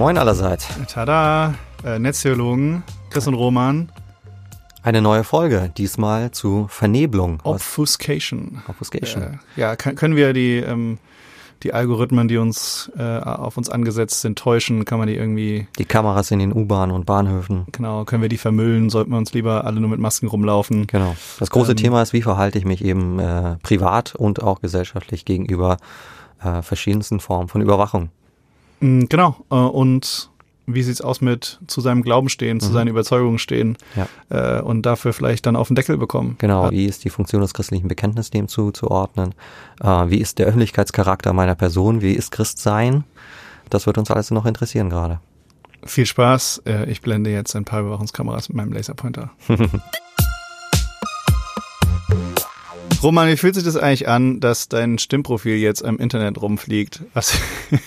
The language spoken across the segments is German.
Moin allerseits. Tada, äh, Netztheologen, Chris und Roman. Eine neue Folge, diesmal zu Vernebelung. Obfuscation. Obfuscation. Äh, ja, kann, können wir die, ähm, die Algorithmen, die uns äh, auf uns angesetzt sind, täuschen? Kann man die irgendwie, Die Kameras in den U-Bahnen und Bahnhöfen. genau, können wir die vermüllen? Sollten wir uns lieber alle nur mit Masken rumlaufen? Genau. Das große Ähm, Thema ist, wie verhalte ich mich eben äh, privat und auch gesellschaftlich gegenüber äh, verschiedensten Formen von Überwachung. Mm, Genau. Äh, und wie sieht's aus mit zu seinem Glauben stehen, zu Mhm. seinen Überzeugungen stehen Ja. äh, und dafür vielleicht dann auf den Deckel bekommen? Genau, wie ist die Funktion des christlichen Bekenntnisses dem zuzuordnen? Äh, wie ist der Öffentlichkeitscharakter meiner Person? Wie ist Christsein? Das wird uns alles noch interessieren gerade. Viel Spaß. Ich blende jetzt ein paar Überwachungskameras mit meinem Laserpointer. Roman, wie fühlt sich das eigentlich an, dass dein Stimmprofil jetzt im Internet rumfliegt? Was?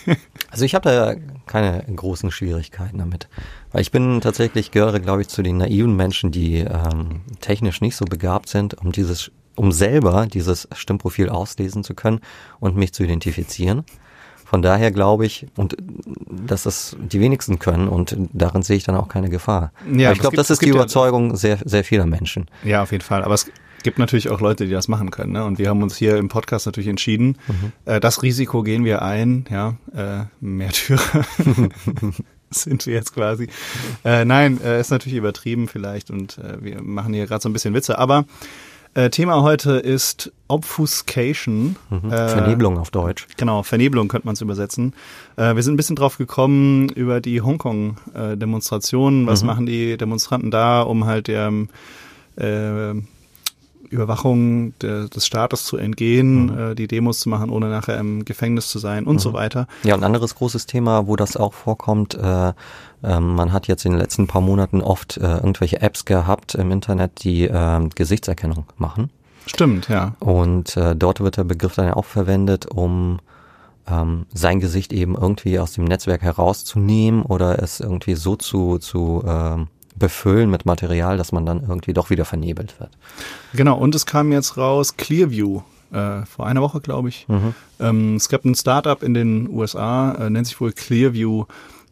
Also ich habe da keine großen Schwierigkeiten damit. Weil ich bin tatsächlich, gehöre, glaube ich, zu den naiven Menschen, die ähm, technisch nicht so begabt sind, um dieses, um selber dieses Stimmprofil auslesen zu können und mich zu identifizieren. Von daher glaube ich, und dass das die wenigsten können und darin sehe ich dann auch keine Gefahr. Ja, Aber ich glaube, das ist die gibt ja- Überzeugung sehr, sehr vieler Menschen. ja, auf jeden Fall. Aber es gibt natürlich auch Leute, die das machen können. Ne? Und wir haben uns hier im Podcast natürlich entschieden, äh, das Risiko gehen wir ein. Ja, äh, Märtyrer sind wir jetzt quasi. Äh, nein, äh, ist natürlich übertrieben vielleicht und äh, wir machen hier gerade so ein bisschen Witze. Aber äh, Thema heute ist Obfuscation. Mhm. Äh, Vernebelung auf Deutsch. Genau, Vernebelung könnte man es übersetzen. Äh, wir sind ein bisschen drauf gekommen über die Hongkong-Demonstrationen. Was Mhm. machen die Demonstranten da, um halt der äh, Überwachung de, des Staates zu entgehen, Mhm. äh, die Demos zu machen, ohne nachher im Gefängnis zu sein und so weiter. Ja, und ein anderes großes Thema, wo das auch vorkommt, äh, ähm, man hat jetzt in den letzten paar Monaten oft äh, irgendwelche Apps gehabt im Internet, die äh, Gesichtserkennung machen. Stimmt, ja. Und äh, dort wird der Begriff dann ja auch verwendet, um ähm, sein Gesicht eben irgendwie aus dem Netzwerk herauszunehmen oder es irgendwie so zu, zu ähm, befüllen mit Material, dass man dann irgendwie doch wieder vernebelt wird. Genau, und es kam jetzt raus Clearview. Äh, vor einer Woche, glaube ich. Ähm, es gab ein Startup in den USA, äh, nennt sich wohl Clearview.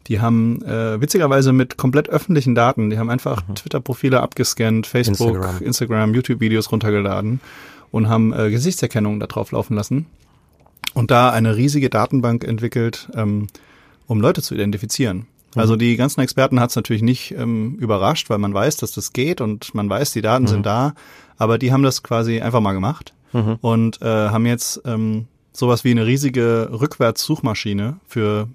Die haben äh, witzigerweise mit komplett öffentlichen Daten, die haben einfach Twitter-Profile abgescannt, Facebook, Instagram. Instagram, YouTube-Videos runtergeladen und haben äh, Gesichtserkennung da drauf laufen lassen. Und da eine riesige Datenbank entwickelt, ähm, um Leute zu identifizieren. Also die ganzen Experten hat es natürlich nicht ähm, überrascht, weil man weiß, dass das geht und man weiß, die Daten sind da, aber die haben das quasi einfach mal gemacht und äh, haben jetzt ähm, sowas wie eine riesige Rückwärtssuchmaschine für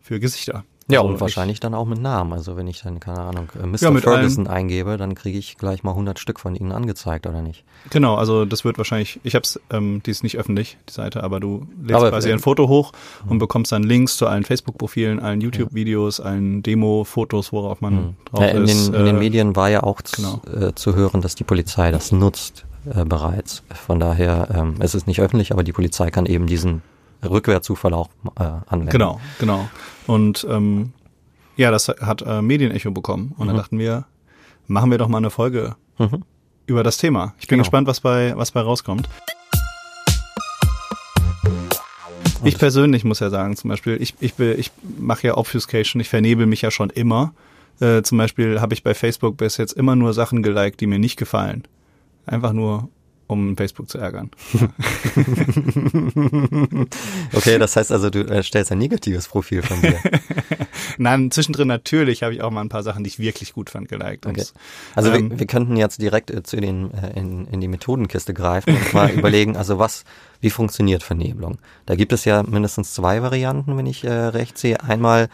für Gesichter. Ja, Also und ich- wahrscheinlich dann auch mit Namen. Also wenn ich dann, keine Ahnung, äh, Mr. Ja, mit Ferguson eingebe, dann kriege ich gleich mal 100 Stück von ihnen angezeigt, oder nicht? Genau, also das wird wahrscheinlich, ich hab's, ähm, die ist nicht öffentlich, die Seite, aber du lädst Aber, quasi äh, ein Foto hoch und bekommst dann Links zu allen Facebook-Profilen, allen YouTube-Videos, allen Demo-Fotos, worauf man drauf Ja, in, ist. den, in den äh, Medien war ja auch genau. zu, äh, zu hören, dass die Polizei das nutzt äh, bereits. Von daher, ähm, es ist nicht öffentlich, aber die Polizei kann eben diesen Rückwärtszufall auch äh, anwenden. Genau, genau. Und ähm, ja, das hat äh, Medienecho bekommen. Und dann Mhm. dachten wir, machen wir doch mal eine Folge Mhm. über das Thema. Ich bin Genau. gespannt, was bei, was bei rauskommt. Ich persönlich muss ja sagen, zum Beispiel, ich, ich, ich mache ja Obfuscation, ich vernebel mich ja schon immer. Äh, zum Beispiel habe ich bei Facebook bis jetzt immer nur Sachen geliked, die mir nicht gefallen. Einfach nur, um Facebook zu ärgern. Okay, das heißt also, du äh, stellst ein negatives Profil von dir. Nein, zwischendrin natürlich habe ich auch mal ein paar Sachen, die ich wirklich gut fand, geliked. Okay. Also Ähm, wir, wir könnten jetzt direkt äh, zu den äh, in, in die Methodenkiste greifen und mal überlegen, also was, wie funktioniert Vernebelung? Da gibt es ja mindestens zwei Varianten, wenn ich äh, recht sehe. Einmal,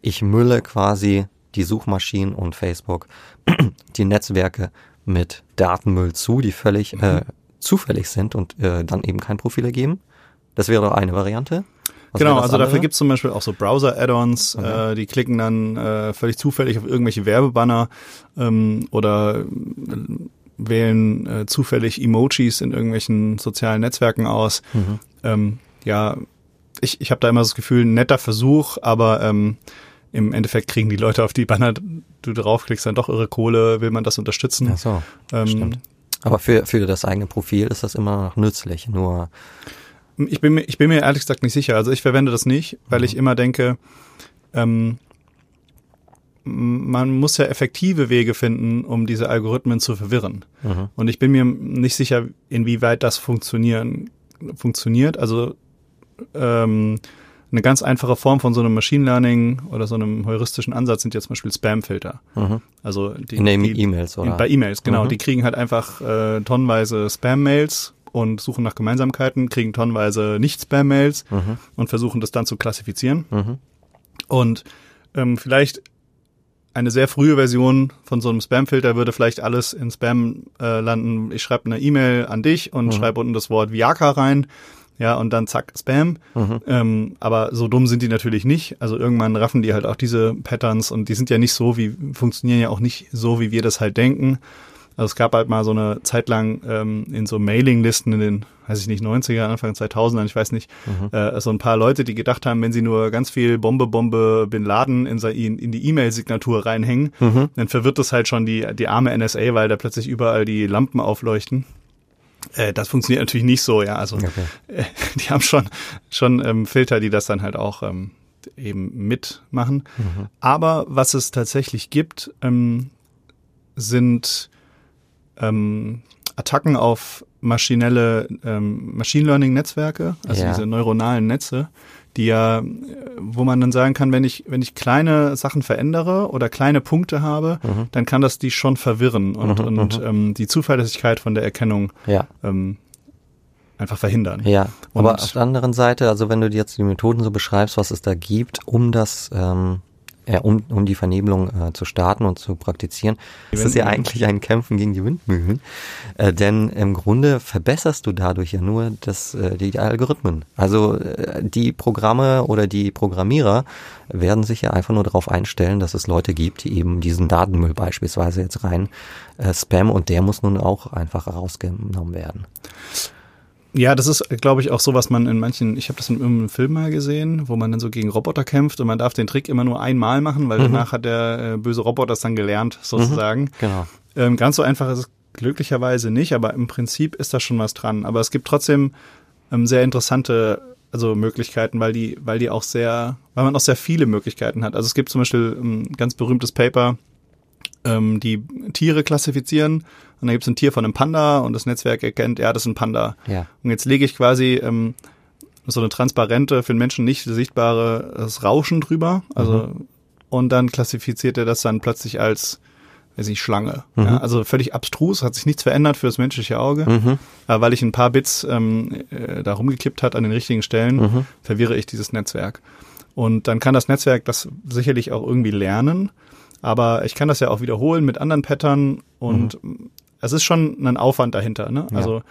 ich mülle quasi die Suchmaschinen und Facebook, die Netzwerke mit Datenmüll zu, die völlig Mhm. äh, zufällig sind und äh, dann eben kein Profil ergeben. Das wäre doch eine Variante. Was genau, also dafür andere? gibt's zum Beispiel auch so Browser-Add-ons, Okay. äh, die klicken dann äh, völlig zufällig auf irgendwelche Werbebanner ähm, oder äh, wählen äh, zufällig Emojis in irgendwelchen sozialen Netzwerken aus. Mhm. Ähm, ja, ich, ich habe da immer das Gefühl, netter Versuch, aber ähm, im Endeffekt kriegen die Leute auf die Banner, du draufklickst, dann doch irre Kohle, will man das unterstützen. Ach so, ähm, stimmt. Aber für, für das eigene Profil ist das immer noch nützlich. Nur, Ich bin, mir, ich bin mir ehrlich gesagt nicht sicher. Also ich verwende das nicht, weil ich immer denke, ähm, man muss ja effektive Wege finden, um diese Algorithmen zu verwirren. Mhm. Und ich bin mir nicht sicher, inwieweit das funktionieren, funktioniert. Also ähm, eine ganz einfache Form von so einem Machine Learning oder so einem heuristischen Ansatz sind ja zum Beispiel Spam-Filter. Mhm. Also die, in den E-Mails oder? Bei E-Mails, genau. Mhm. Die kriegen halt einfach äh, tonnenweise Spam-Mails und suchen nach Gemeinsamkeiten, kriegen tonnenweise Nicht-Spam-Mails mhm. und versuchen das dann zu klassifizieren. Mhm. Und ähm, vielleicht eine sehr frühe Version von so einem Spam-Filter würde vielleicht alles in Spam äh, landen. Ich schreibe eine E-Mail an dich und mhm. schreibe unten das Wort Viagra rein. Ja, und dann zack, Spam. Mhm. Ähm, aber so dumm sind die natürlich nicht. Also irgendwann raffen die halt auch diese Patterns und die sind ja nicht so, wie, funktionieren ja auch nicht so, wie wir das halt denken. Also es gab halt mal so eine Zeit lang ähm, in so Mailinglisten in den, weiß ich nicht, 90er, Anfang 2000er, ich weiß nicht, mhm. äh, so ein paar Leute, die gedacht haben, wenn sie nur ganz viel Bombe, Bombe, Bin Laden in, in, in die E-Mail-Signatur reinhängen, mhm. dann verwirrt das halt schon die, die arme NSA, weil da plötzlich überall die Lampen aufleuchten. Äh, das funktioniert natürlich nicht so, ja. Also okay. äh, die haben schon schon ähm, Filter, die das dann halt auch ähm, eben mitmachen. Mhm. Aber was es tatsächlich gibt, ähm, sind ähm, Attacken auf maschinelle ähm, Machine Learning Netzwerke, also ja. diese neuronalen Netze, die ja, wo man dann sagen kann, wenn ich wenn ich kleine Sachen verändere oder kleine Punkte habe, mhm. dann kann das die schon verwirren und mhm, und mhm. ähm, die Zuverlässigkeit von der Erkennung ja. ähm, einfach verhindern. Ja, und aber auf der anderen Seite, also wenn du jetzt die Methoden so beschreibst, was es da gibt, um das ähm, ja, um, um die Vernebelung äh, zu starten und zu praktizieren, ist es ja eigentlich ein Kämpfen gegen die Windmühlen. Äh, denn im Grunde verbesserst du dadurch ja nur das, äh, die Algorithmen. Also äh, die Programme oder die Programmierer werden sich ja einfach nur darauf einstellen, dass es Leute gibt, die eben diesen Datenmüll beispielsweise jetzt rein äh, spammen und der muss nun auch einfach rausgenommen werden. Ja, das ist, glaube ich, auch so, was man in manchen, ich habe das in einem Film mal gesehen, wo man dann so gegen Roboter kämpft und man darf den Trick immer nur einmal machen, weil mhm. danach hat der äh, böse Roboter das dann gelernt, sozusagen. Mhm, genau. Ähm, ganz so einfach ist es glücklicherweise nicht, aber im Prinzip ist da schon was dran. Aber es gibt trotzdem ähm, sehr interessante also Möglichkeiten, weil die, weil die auch sehr, weil man auch sehr viele Möglichkeiten hat. Also es gibt zum Beispiel ein ganz berühmtes Paper, ähm, die Tiere klassifizieren und dann gibt es ein Tier von einem Panda und das Netzwerk erkennt, ja, das ist ein Panda. Ja. Und jetzt lege ich quasi ähm, so eine transparente, für den Menschen nicht sichtbare das Rauschen drüber, also mhm. und dann klassifiziert er das dann plötzlich als weiß ich, Schlange. Mhm. Ja, also völlig abstrus, hat sich nichts verändert für das menschliche Auge. Mhm. Aber weil ich ein paar Bits ähm, äh, da rumgekippt hat an den richtigen Stellen, mhm. verwirre ich dieses Netzwerk. Und dann kann das Netzwerk das sicherlich auch irgendwie lernen aber ich kann das ja auch wiederholen mit anderen Pattern und mhm. Es ist schon ein Aufwand dahinter. Ne? Also ja.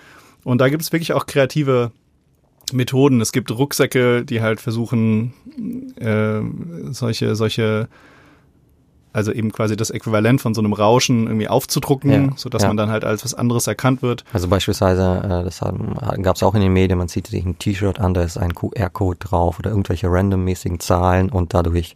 und da gibt es wirklich auch kreative Methoden. Es gibt Rucksäcke, die halt versuchen äh, solche solche also eben quasi das Äquivalent von so einem Rauschen irgendwie aufzudrucken, ja, so dass ja. man dann halt als was anderes erkannt wird. Also beispielsweise, äh, das gab es auch in den Medien, man zieht sich ein T-Shirt an, da ist ein QR-Code drauf oder irgendwelche randommäßigen Zahlen und dadurch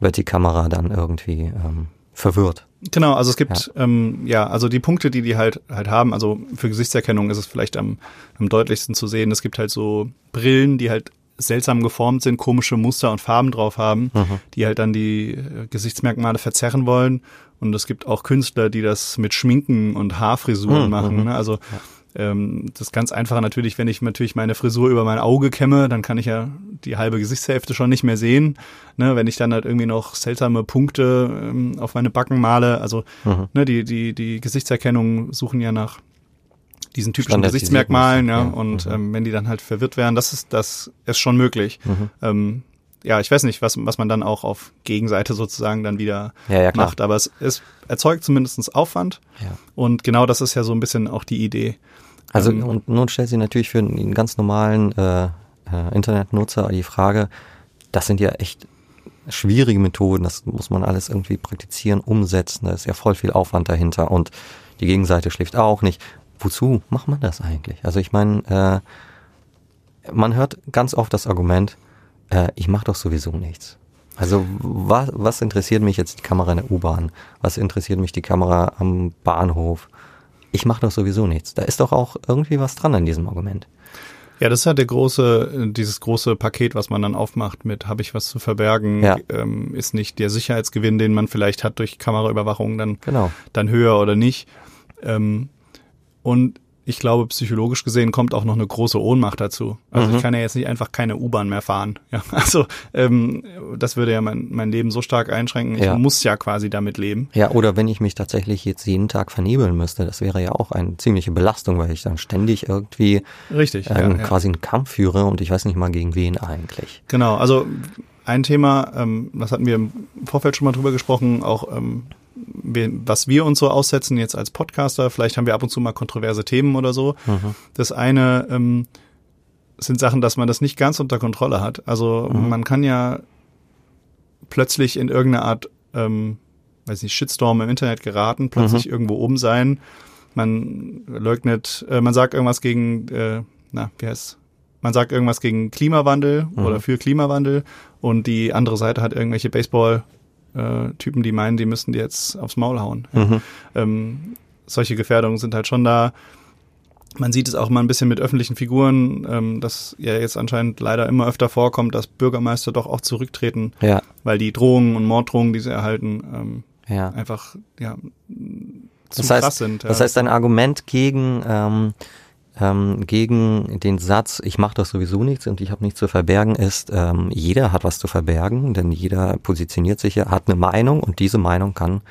wird die Kamera dann irgendwie ähm, verwirrt. Genau, also es gibt ja. Ähm, ja, also die Punkte, die die halt halt haben. Also für Gesichtserkennung ist es vielleicht am, am deutlichsten zu sehen. Es gibt halt so Brillen, die halt seltsam geformt sind, komische Muster und Farben drauf haben, mhm. die halt dann die äh, Gesichtsmerkmale verzerren wollen. Und es gibt auch Künstler, die das mit Schminken und Haarfrisuren mhm. machen. Ne? Also ja ähm, das ist ganz einfache natürlich, wenn ich natürlich meine Frisur über mein Auge kämme, dann kann ich ja die halbe Gesichtshälfte schon nicht mehr sehen. Ne, wenn ich dann halt irgendwie noch seltsame Punkte ähm, auf meine Backen male, also mhm. ne, die, die, die Gesichtserkennung suchen ja nach diesen typischen Gesichtsmerkmalen, ja, ja. und mhm. ähm, wenn die dann halt verwirrt werden, das ist, das ist schon möglich. Mhm. Ähm, ja, ich weiß nicht, was, was man dann auch auf Gegenseite sozusagen dann wieder ja, ja, macht, aber es, es erzeugt zumindestens Aufwand ja. und genau das ist ja so ein bisschen auch die Idee. Also ähm, und nun stellt sich natürlich für einen ganz normalen äh, äh, Internetnutzer die Frage, das sind ja echt schwierige Methoden, das muss man alles irgendwie praktizieren, umsetzen, da ist ja voll viel Aufwand dahinter und die Gegenseite schläft auch nicht. Wozu macht man das eigentlich? Also ich meine, äh, man hört ganz oft das Argument, äh, ich mache doch sowieso nichts. Also was, was interessiert mich jetzt die Kamera in der U-Bahn? Was interessiert mich die Kamera am Bahnhof? Ich mache doch sowieso nichts. Da ist doch auch irgendwie was dran an diesem Argument. Ja, das ist halt der große, dieses große Paket, was man dann aufmacht mit, habe ich was zu verbergen, Ja. ähm, ist nicht der Sicherheitsgewinn, den man vielleicht hat durch Kameraüberwachung, dann, Genau. dann höher oder nicht. Ähm, und ich glaube, psychologisch gesehen kommt auch noch eine große Ohnmacht dazu. Also Mhm. ich kann ja jetzt nicht einfach keine U-Bahn mehr fahren. Ja, also ähm, das würde ja mein, mein Leben so stark einschränken. Ich Ja. muss ja quasi damit leben. Ja, oder wenn ich mich tatsächlich jetzt jeden Tag vernebeln müsste, das wäre ja auch eine ziemliche Belastung, weil ich dann ständig irgendwie Richtig. ähm, ja, ja. quasi einen Kampf führe und ich weiß nicht mal gegen wen eigentlich. Genau, also ein Thema, ähm, das hatten wir im Vorfeld schon mal drüber gesprochen, auch ähm, wir, was wir uns so aussetzen jetzt als Podcaster, vielleicht haben wir ab und zu mal kontroverse Themen oder so. Das eine ähm, sind Sachen, dass man das nicht ganz unter Kontrolle hat. Also man kann ja plötzlich in irgendeine Art, ähm, weiß nicht, Shitstorm im Internet geraten, plötzlich irgendwo oben sein. Man leugnet, äh, man sagt irgendwas gegen, äh, na, wie heißt man sagt irgendwas gegen Klimawandel oder für Klimawandel und die andere Seite hat irgendwelche Baseball-Typen, die meinen, die müssten die jetzt aufs Maul hauen. Ja. Ähm, solche Gefährdungen sind halt schon da. Man sieht es auch mal ein bisschen mit öffentlichen Figuren, ähm, dass ja jetzt anscheinend leider immer öfter vorkommt, dass Bürgermeister doch auch zurücktreten, Ja, weil die Drohungen und Morddrohungen, die sie erhalten, ähm, ja. einfach ja zu Das heißt, krass sind. das ja. heißt, ein Argument gegen ähm, ähm, gegen den Satz, ich mache das sowieso nichts und ich habe nichts zu verbergen, ist, ähm, jeder hat was zu verbergen, denn jeder positioniert sich, ja, hat eine Meinung und diese Meinung kann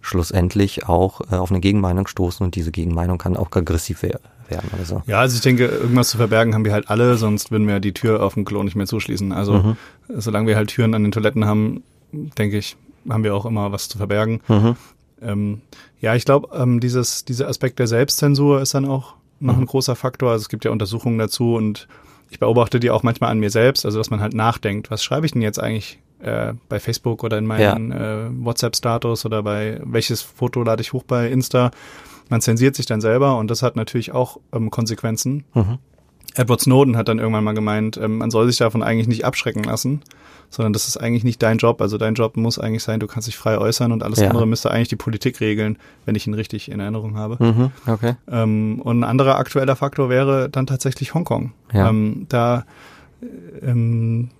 schlussendlich auch äh, auf eine Gegenmeinung stoßen und diese Gegenmeinung kann auch aggressiv wer werden so. Ja, also ich denke, irgendwas zu verbergen haben wir halt alle, sonst würden wir die Tür auf dem Klo nicht mehr zuschließen. Also Mhm. solange wir halt Türen an den Toiletten haben, denke ich, haben wir auch immer was zu verbergen. Mhm. Ähm, ja, ich glaube, ähm, dieses, dieser Aspekt der Selbstzensur ist dann auch noch Mhm. ein großer Faktor. Also es gibt ja Untersuchungen dazu und ich beobachte die auch manchmal an mir selbst, also dass man halt nachdenkt, was schreibe ich denn jetzt eigentlich äh, bei Facebook oder in meinen äh, WhatsApp-Status oder bei welches Foto lade ich hoch bei Insta. Man zensiert sich dann selber und das hat natürlich auch ähm, Konsequenzen. Mhm. Edward Snowden hat dann irgendwann mal gemeint, ähm, man soll sich davon eigentlich nicht abschrecken lassen, sondern das ist eigentlich nicht dein Job. Also dein Job muss eigentlich sein, du kannst dich frei äußern und alles Ja. andere müsste eigentlich die Politik regeln, wenn ich ihn richtig in Erinnerung habe. Mhm. Okay. Ähm, und ein anderer aktueller Faktor wäre dann tatsächlich Hongkong. Ja. Ähm, da ähm,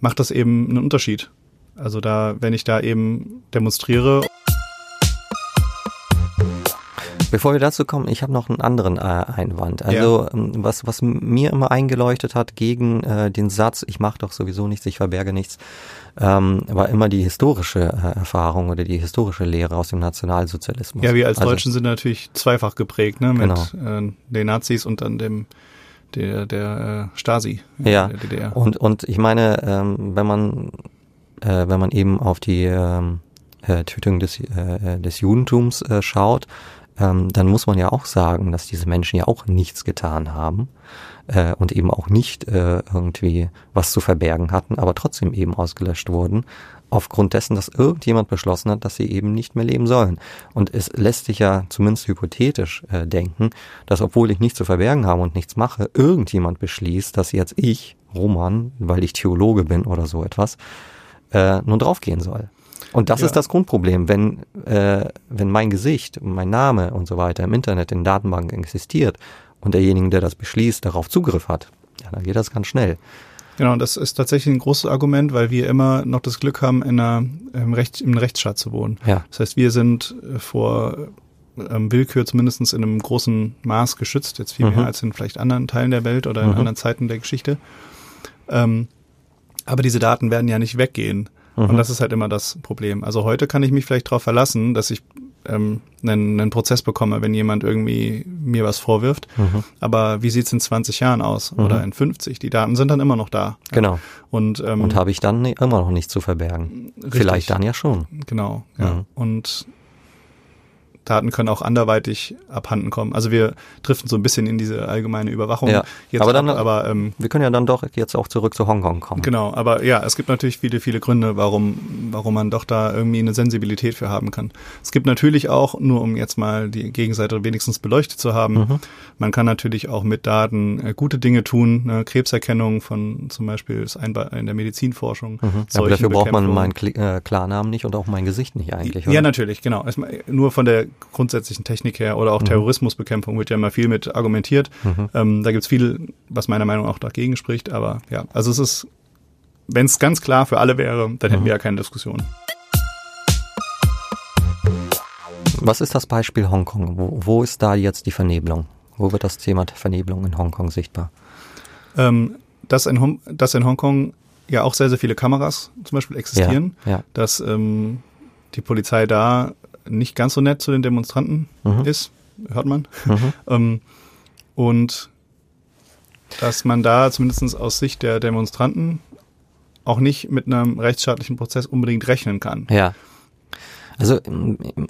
macht das eben einen Unterschied. Also da, wenn ich da eben demonstriere Bevor wir dazu kommen, ich habe noch einen anderen äh, Einwand. Also ähm, was, was mir immer eingeleuchtet hat gegen äh, den Satz, ich mache doch sowieso nichts, ich verberge nichts, ähm, war immer die historische äh, Erfahrung oder die historische Lehre aus dem Nationalsozialismus. Ja, wir als also, Deutschen sind natürlich zweifach geprägt, ne? Mit Genau. äh, den Nazis und dann dem der, der äh, Stasi Ja, der DDR. und, und ich meine, ähm, wenn man äh, wenn man eben auf die ähm, äh, Tötung des, äh, des Judentums äh, schaut, ähm, dann muss man ja auch sagen, dass diese Menschen ja auch nichts getan haben äh, und eben auch nicht äh, irgendwie was zu verbergen hatten, aber trotzdem eben ausgelöscht wurden, aufgrund dessen, dass irgendjemand beschlossen hat, dass sie eben nicht mehr leben sollen. Und es lässt sich ja zumindest hypothetisch äh, denken, dass obwohl ich nichts zu verbergen habe und nichts mache, irgendjemand beschließt, dass jetzt ich, Roman, weil ich Theologe bin oder so etwas, äh, nun draufgehen soll. Und das Ja. ist das Grundproblem. Wenn, äh, wenn mein Gesicht, mein Name und so weiter im Internet in Datenbanken existiert und derjenige, der das beschließt, darauf Zugriff hat, ja, dann geht das ganz schnell. Genau, und das ist tatsächlich ein großes Argument, weil wir immer noch das Glück haben, in einer, im, Recht, im Rechtsstaat zu wohnen. Ja. Das heißt, wir sind äh, vor ähm, Willkür zumindest in einem großen Maß geschützt, jetzt viel Mhm. mehr als in vielleicht anderen Teilen der Welt oder in Mhm. anderen Zeiten der Geschichte. Ähm, aber diese Daten werden ja nicht weggehen. Mhm. Und das ist halt immer das Problem. Also heute kann ich mich vielleicht darauf verlassen, dass ich ähm, einen, einen Prozess bekomme, wenn jemand irgendwie mir was vorwirft. Mhm. Aber wie sieht's in 20 Jahren aus oder in 50? Die Daten sind dann immer noch da. Genau. Und, ähm, Und habe ich dann immer noch nichts zu verbergen. Richtig. Vielleicht dann ja schon. Genau, ja. Mhm. Und Daten können auch anderweitig abhanden kommen. Also wir driften so ein bisschen in diese allgemeine Überwachung Ja, jetzt aber dann- ab, aber ähm, Wir können ja dann doch jetzt auch zurück zu Hongkong kommen. genau, aber ja, es gibt natürlich viele, viele Gründe, warum, warum man doch da irgendwie eine Sensibilität für haben kann. Es gibt natürlich auch, nur um jetzt mal die Gegenseite wenigstens beleuchtet zu haben, Mhm. man kann natürlich auch mit Daten äh, gute Dinge tun, ne? Krebserkennung von zum Beispiel ist ein in der Medizinforschung. Mhm. Aber dafür braucht man meinen Kli- äh, Klarnamen nicht und auch mein Gesicht nicht eigentlich. Ja, oder? natürlich, genau. Erstmal, nur von der grundsätzlichen Technik her oder auch mhm. Terrorismusbekämpfung wird ja immer viel mit argumentiert. Mhm. Ähm, da gibt's viel, was meiner Meinung nach auch dagegen spricht. Aber ja, also es ist, wenn es ganz klar für alle wäre, dann hätten mhm. wir ja keine Diskussion. Was ist das Beispiel Hongkong? Wo, wo ist da jetzt die Vernebelung? Wo wird das Thema Vernebelung in Hongkong sichtbar? Ähm, dass, in, dass in Hongkong ja auch sehr, sehr viele Kameras zum Beispiel existieren, ja, ja. dass ähm, die Polizei da nicht ganz so nett zu den Demonstranten mhm. ist, hört man. Mhm. ähm, und dass man da zumindest aus Sicht der Demonstranten auch nicht mit einem rechtsstaatlichen Prozess unbedingt rechnen kann. Ja. Also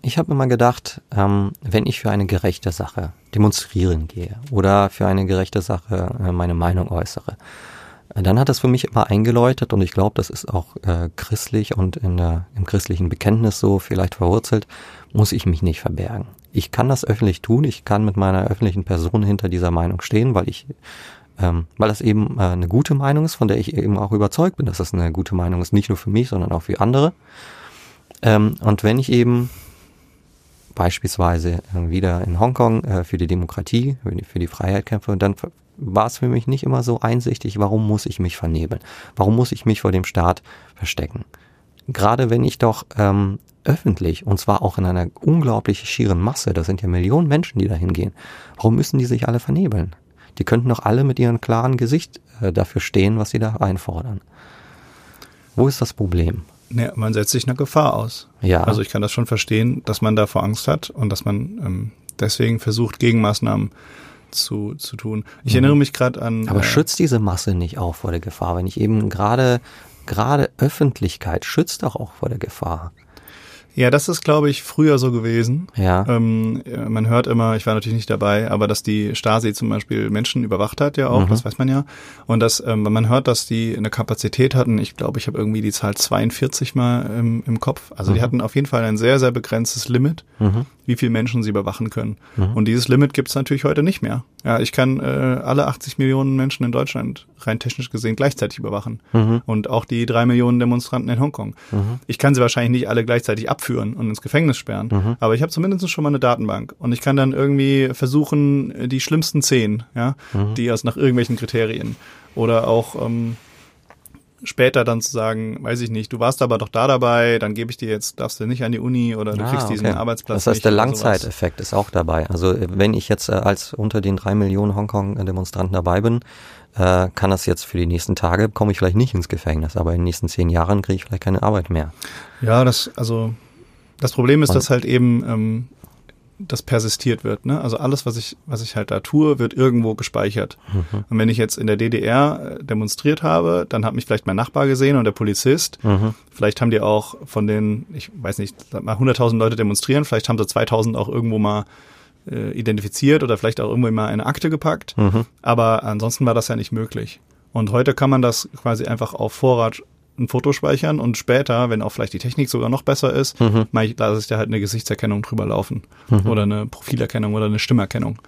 ich habe immer gedacht, ähm, wenn ich für eine gerechte Sache demonstrieren gehe oder für eine gerechte Sache äh, meine Meinung äußere, dann hat das für mich immer eingeläutet und ich glaube, das ist auch äh, christlich und in der, im christlichen Bekenntnis so vielleicht verwurzelt, muss ich mich nicht verbergen. Ich kann das öffentlich tun, ich kann mit meiner öffentlichen Person hinter dieser Meinung stehen, weil ich ähm, weil das eben äh, eine gute Meinung ist, von der ich eben auch überzeugt bin, dass das eine gute Meinung ist, nicht nur für mich, sondern auch für andere. Ähm, und wenn ich eben beispielsweise wieder in Hongkong äh, für die Demokratie, für die, für die Freiheit kämpfe, dann war es für mich nicht immer so einsichtig, warum muss ich mich vernebeln? Warum muss ich mich vor dem Staat verstecken? Gerade wenn ich doch ähm, öffentlich, und zwar auch in einer unglaublich schieren Masse, das sind ja Millionen Menschen, die da hingehen, warum müssen die sich alle vernebeln? Die könnten doch alle mit ihrem klaren Gesicht äh, dafür stehen, was sie da einfordern. Wo ist das Problem? Ja, man setzt sich einer Gefahr aus. Ja. Also ich kann das schon verstehen, dass man davor Angst hat und dass man ähm, deswegen versucht, Gegenmaßnahmen zu, zu tun. Ich mhm. erinnere mich gerade an. Aber äh, schützt diese Masse nicht auch vor der Gefahr? Wenn ich eben gerade gerade Öffentlichkeit schützt doch auch vor der Gefahr. Ja, das ist, glaube ich, früher so gewesen. Ja. Ähm, man hört immer, ich war natürlich nicht dabei, aber dass die Stasi zum Beispiel Menschen überwacht hat, ja auch, mhm. das weiß man ja. Und dass ähm, man hört, dass die eine Kapazität hatten, ich glaube, ich habe irgendwie die Zahl 42 mal im, im Kopf. Also mhm. die hatten auf jeden Fall ein sehr, sehr begrenztes Limit, mhm. Wie viele Menschen sie überwachen können. Mhm. Und dieses Limit gibt es natürlich heute nicht mehr. Ja, ich kann äh, alle 80 Millionen Menschen in Deutschland rein technisch gesehen gleichzeitig überwachen. Mhm. Und auch die drei Millionen Demonstranten in Hongkong. Mhm. Ich kann sie wahrscheinlich nicht alle gleichzeitig abführen und ins Gefängnis sperren. Mhm. Aber ich habe zumindest schon mal eine Datenbank. Und ich kann dann irgendwie versuchen, die schlimmsten zehn, ja, mhm. die aus nach irgendwelchen Kriterien. Oder auch ähm, später dann zu sagen, weiß ich nicht, du warst aber doch da dabei, dann gebe ich dir jetzt, darfst du nicht an die Uni oder du ah, kriegst diesen Arbeitsplatz. Das heißt, der Langzeiteffekt ist auch dabei. Also wenn ich jetzt äh, als unter den drei Millionen Hongkong-Demonstranten dabei bin, äh, kann das jetzt für die nächsten Tage, komme ich vielleicht nicht ins Gefängnis, aber in den nächsten zehn Jahren kriege ich vielleicht keine Arbeit mehr. Ja, das, also das Problem ist, dass halt eben ähm, das persistiert wird. Ne? Also alles, was ich, was ich halt da tue, wird irgendwo gespeichert. Mhm. Und wenn ich jetzt in der DDR äh, demonstriert habe, dann hat mich vielleicht mein Nachbar gesehen und der Polizist. Mhm. Vielleicht haben die auch von den, ich weiß nicht, mal 100.000 Leute demonstrieren, vielleicht haben sie 2.000 auch irgendwo mal äh, identifiziert oder vielleicht auch irgendwo mal eine Akte gepackt. Mhm. Aber ansonsten war das ja nicht möglich. Und heute kann man das quasi einfach auf Vorrat ein Foto speichern und später, wenn auch vielleicht die Technik sogar noch besser ist, mhm. lasse ich da halt eine Gesichtserkennung drüber laufen mhm. oder eine Profilerkennung oder eine Stimmerkennung.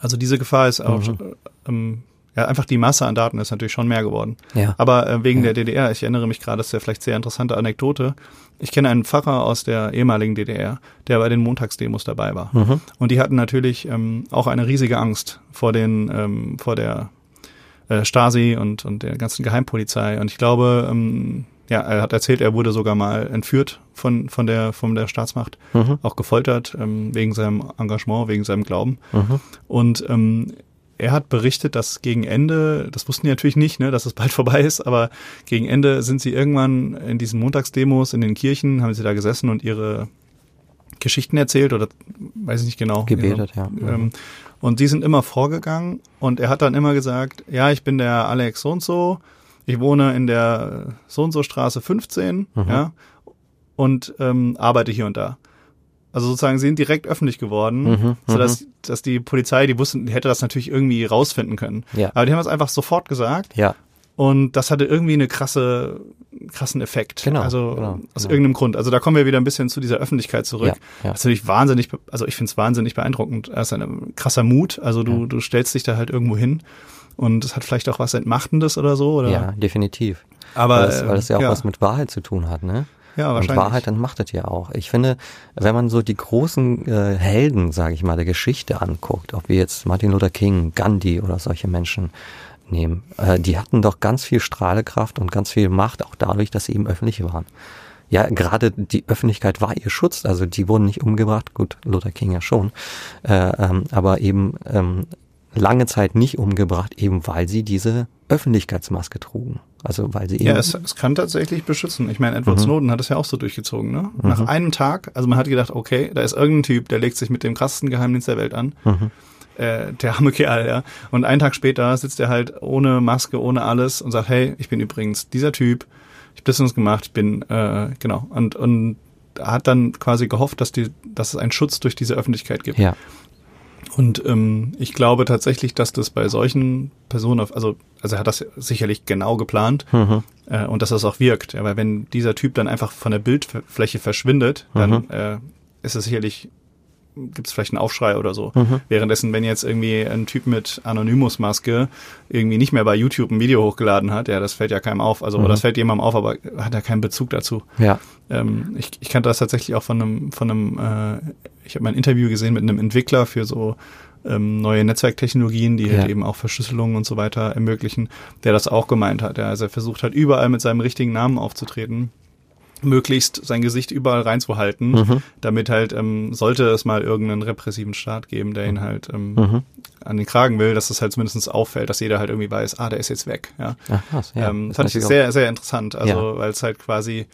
Also diese Gefahr ist auch, mhm. ähm, ja, einfach die Masse an Daten ist natürlich schon mehr geworden. Ja. Aber äh, wegen ja. der DDR, ich erinnere mich gerade, das ist ja vielleicht sehr interessante Anekdote. Ich kenne einen Pfarrer aus der ehemaligen DDR, der bei den Montagsdemos dabei war. Mhm. Und die hatten natürlich ähm, auch eine riesige Angst vor den, ähm, vor der äh, Stasi und, und der ganzen Geheimpolizei. Und ich glaube, ähm, ja, er hat erzählt, er wurde sogar mal entführt von, von der, von der Staatsmacht, mhm. auch gefoltert, ähm, wegen seinem Engagement, wegen seinem Glauben. Mhm. Und ähm, er hat berichtet, dass gegen Ende, das wussten die natürlich nicht, ne, dass es bald vorbei ist, aber gegen Ende sind sie irgendwann in diesen Montagsdemos in den Kirchen, haben sie da gesessen und ihre Geschichten erzählt oder weiß ich nicht genau. Gebetet, genau. ja. Ähm, und die sind immer vorgegangen und er hat dann immer gesagt, ja, ich bin der Alex so und so, ich wohne in der so und so Straße 15, mhm. ja, und ähm, arbeite hier und da. Also sozusagen sie sind direkt öffentlich geworden, mhm, sodass mhm. dass die Polizei, die wussten, die hätte das natürlich irgendwie rausfinden können. Ja. Aber die haben es einfach sofort gesagt. Ja. Und das hatte irgendwie eine krasse, krassen Effekt. Genau. Also genau, aus genau. irgendeinem Grund. Also da kommen wir wieder ein bisschen zu dieser Öffentlichkeit zurück. Ja, ja. Das ist natürlich wahnsinnig, also ich finde es wahnsinnig beeindruckend. Das ist ein krasser Mut. Also du, ja. du stellst dich da halt irgendwo hin und es hat vielleicht auch was Entmachtendes oder so. Oder? Ja, definitiv. Aber weil es, weil es ja auch was mit Wahrheit zu tun hat, ne? Ja, und wahrscheinlich. Wahrheit, dann macht das ja auch. Ich finde, wenn man so die großen äh, Helden, sage ich mal, der Geschichte anguckt, ob wir jetzt Martin Luther King, Gandhi oder solche Menschen nehmen, äh, die hatten doch ganz viel Strahlekraft und ganz viel Macht, auch dadurch, dass sie eben öffentlich waren. Ja, gerade die Öffentlichkeit war ihr Schutz, also die wurden nicht umgebracht, gut, Luther King ja schon, äh, ähm, aber eben ähm, lange Zeit nicht umgebracht, eben weil sie diese Öffentlichkeitsmaske trugen. Also weil sie eben. Ja, es, es kann tatsächlich beschützen. Ich meine, Edward Mhm. Snowden hat es ja auch so durchgezogen, ne? Nach einem Tag, also man hat gedacht, okay, da ist irgendein Typ, der legt sich mit dem krassesten Geheimdienst der Welt an. Mhm. Äh, der arme Kerl, ja. Und einen Tag später sitzt er halt ohne Maske, ohne alles und sagt, hey, ich bin übrigens dieser Typ, ich habe das und das gemacht, ich bin, äh, genau. Und, und hat dann quasi gehofft, dass die, dass es einen Schutz durch diese Öffentlichkeit gibt. ja, Und ähm, ich glaube tatsächlich, dass das bei solchen Personen, auf, also, also er hat das sicherlich genau geplant mhm. äh, und dass das auch wirkt. Ja, weil wenn dieser Typ dann einfach von der Bildfläche verschwindet, dann Mhm. äh, ist es sicherlich, gibt es vielleicht einen Aufschrei oder so. Mhm. Währenddessen, wenn jetzt irgendwie ein Typ mit Anonymous-Maske irgendwie nicht mehr bei YouTube ein Video hochgeladen hat, ja, das fällt ja keinem auf. Also, Mhm. das fällt jemandem auf, aber hat er keinen Bezug dazu. ja, Ähm, ich, ich kannte das tatsächlich auch von einem, von einem, äh, ich habe mal ein Interview gesehen mit einem Entwickler für so ähm, neue Netzwerktechnologien, die Ja. halt eben auch Verschlüsselung und so weiter ermöglichen, der das auch gemeint hat. Ja. Also er versucht halt überall mit seinem richtigen Namen aufzutreten, möglichst sein Gesicht überall reinzuhalten, Mhm. damit halt, ähm, sollte es mal irgendeinen repressiven Staat geben, der ihn halt ähm, Mhm. an den Kragen will, dass das halt zumindest auffällt, dass jeder halt irgendwie weiß, ah, der ist jetzt weg. Ja. Ach, krass, ja. ähm, Ist fand ich sehr, sehr interessant. Also, Ja. weil es halt quasi,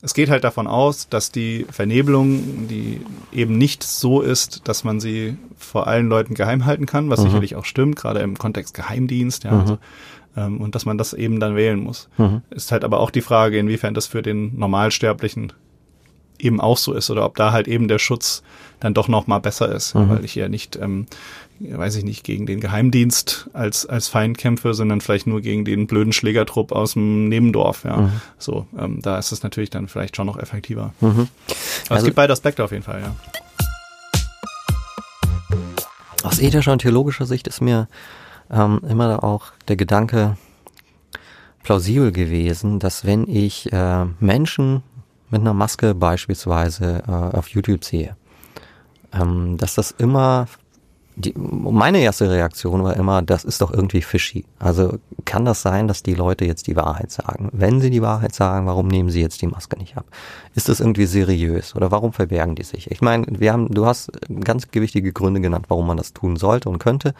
es geht halt davon aus, dass die Vernebelung, die eben nicht so ist, dass man sie vor allen Leuten geheim halten kann, was Mhm. sicherlich auch stimmt, gerade im Kontext Geheimdienst, ja, Mhm. also, ähm, und dass man das eben dann wählen muss. Mhm. Ist halt aber auch die Frage, inwiefern das für den Normalsterblichen eben auch so ist oder ob da halt eben der Schutz dann doch noch mal besser ist, Mhm. weil ich ja nicht, ähm, weiß ich nicht, gegen den Geheimdienst als, als Feind kämpfe, sondern vielleicht nur gegen den blöden Schlägertrupp aus dem Nebendorf, ja. Mhm. So, ähm, da ist es natürlich dann vielleicht schon noch effektiver. Mhm. Aber Also- es gibt beide Aspekte auf jeden Fall, ja. Aus ethischer und theologischer Sicht ist mir ähm, immer auch der Gedanke plausibel gewesen, dass wenn ich äh, Menschen mit einer Maske beispielsweise äh, auf YouTube sehe, ähm, dass das immer die, meine erste Reaktion war immer, das ist doch irgendwie fishy. Also kann das sein, dass die Leute jetzt die Wahrheit sagen? Wenn sie die Wahrheit sagen, warum nehmen sie jetzt die Maske nicht ab? Ist das irgendwie seriös oder warum verbergen die sich? Ich meine, wir haben, du hast ganz gewichtige Gründe genannt, warum man das tun sollte und könnte.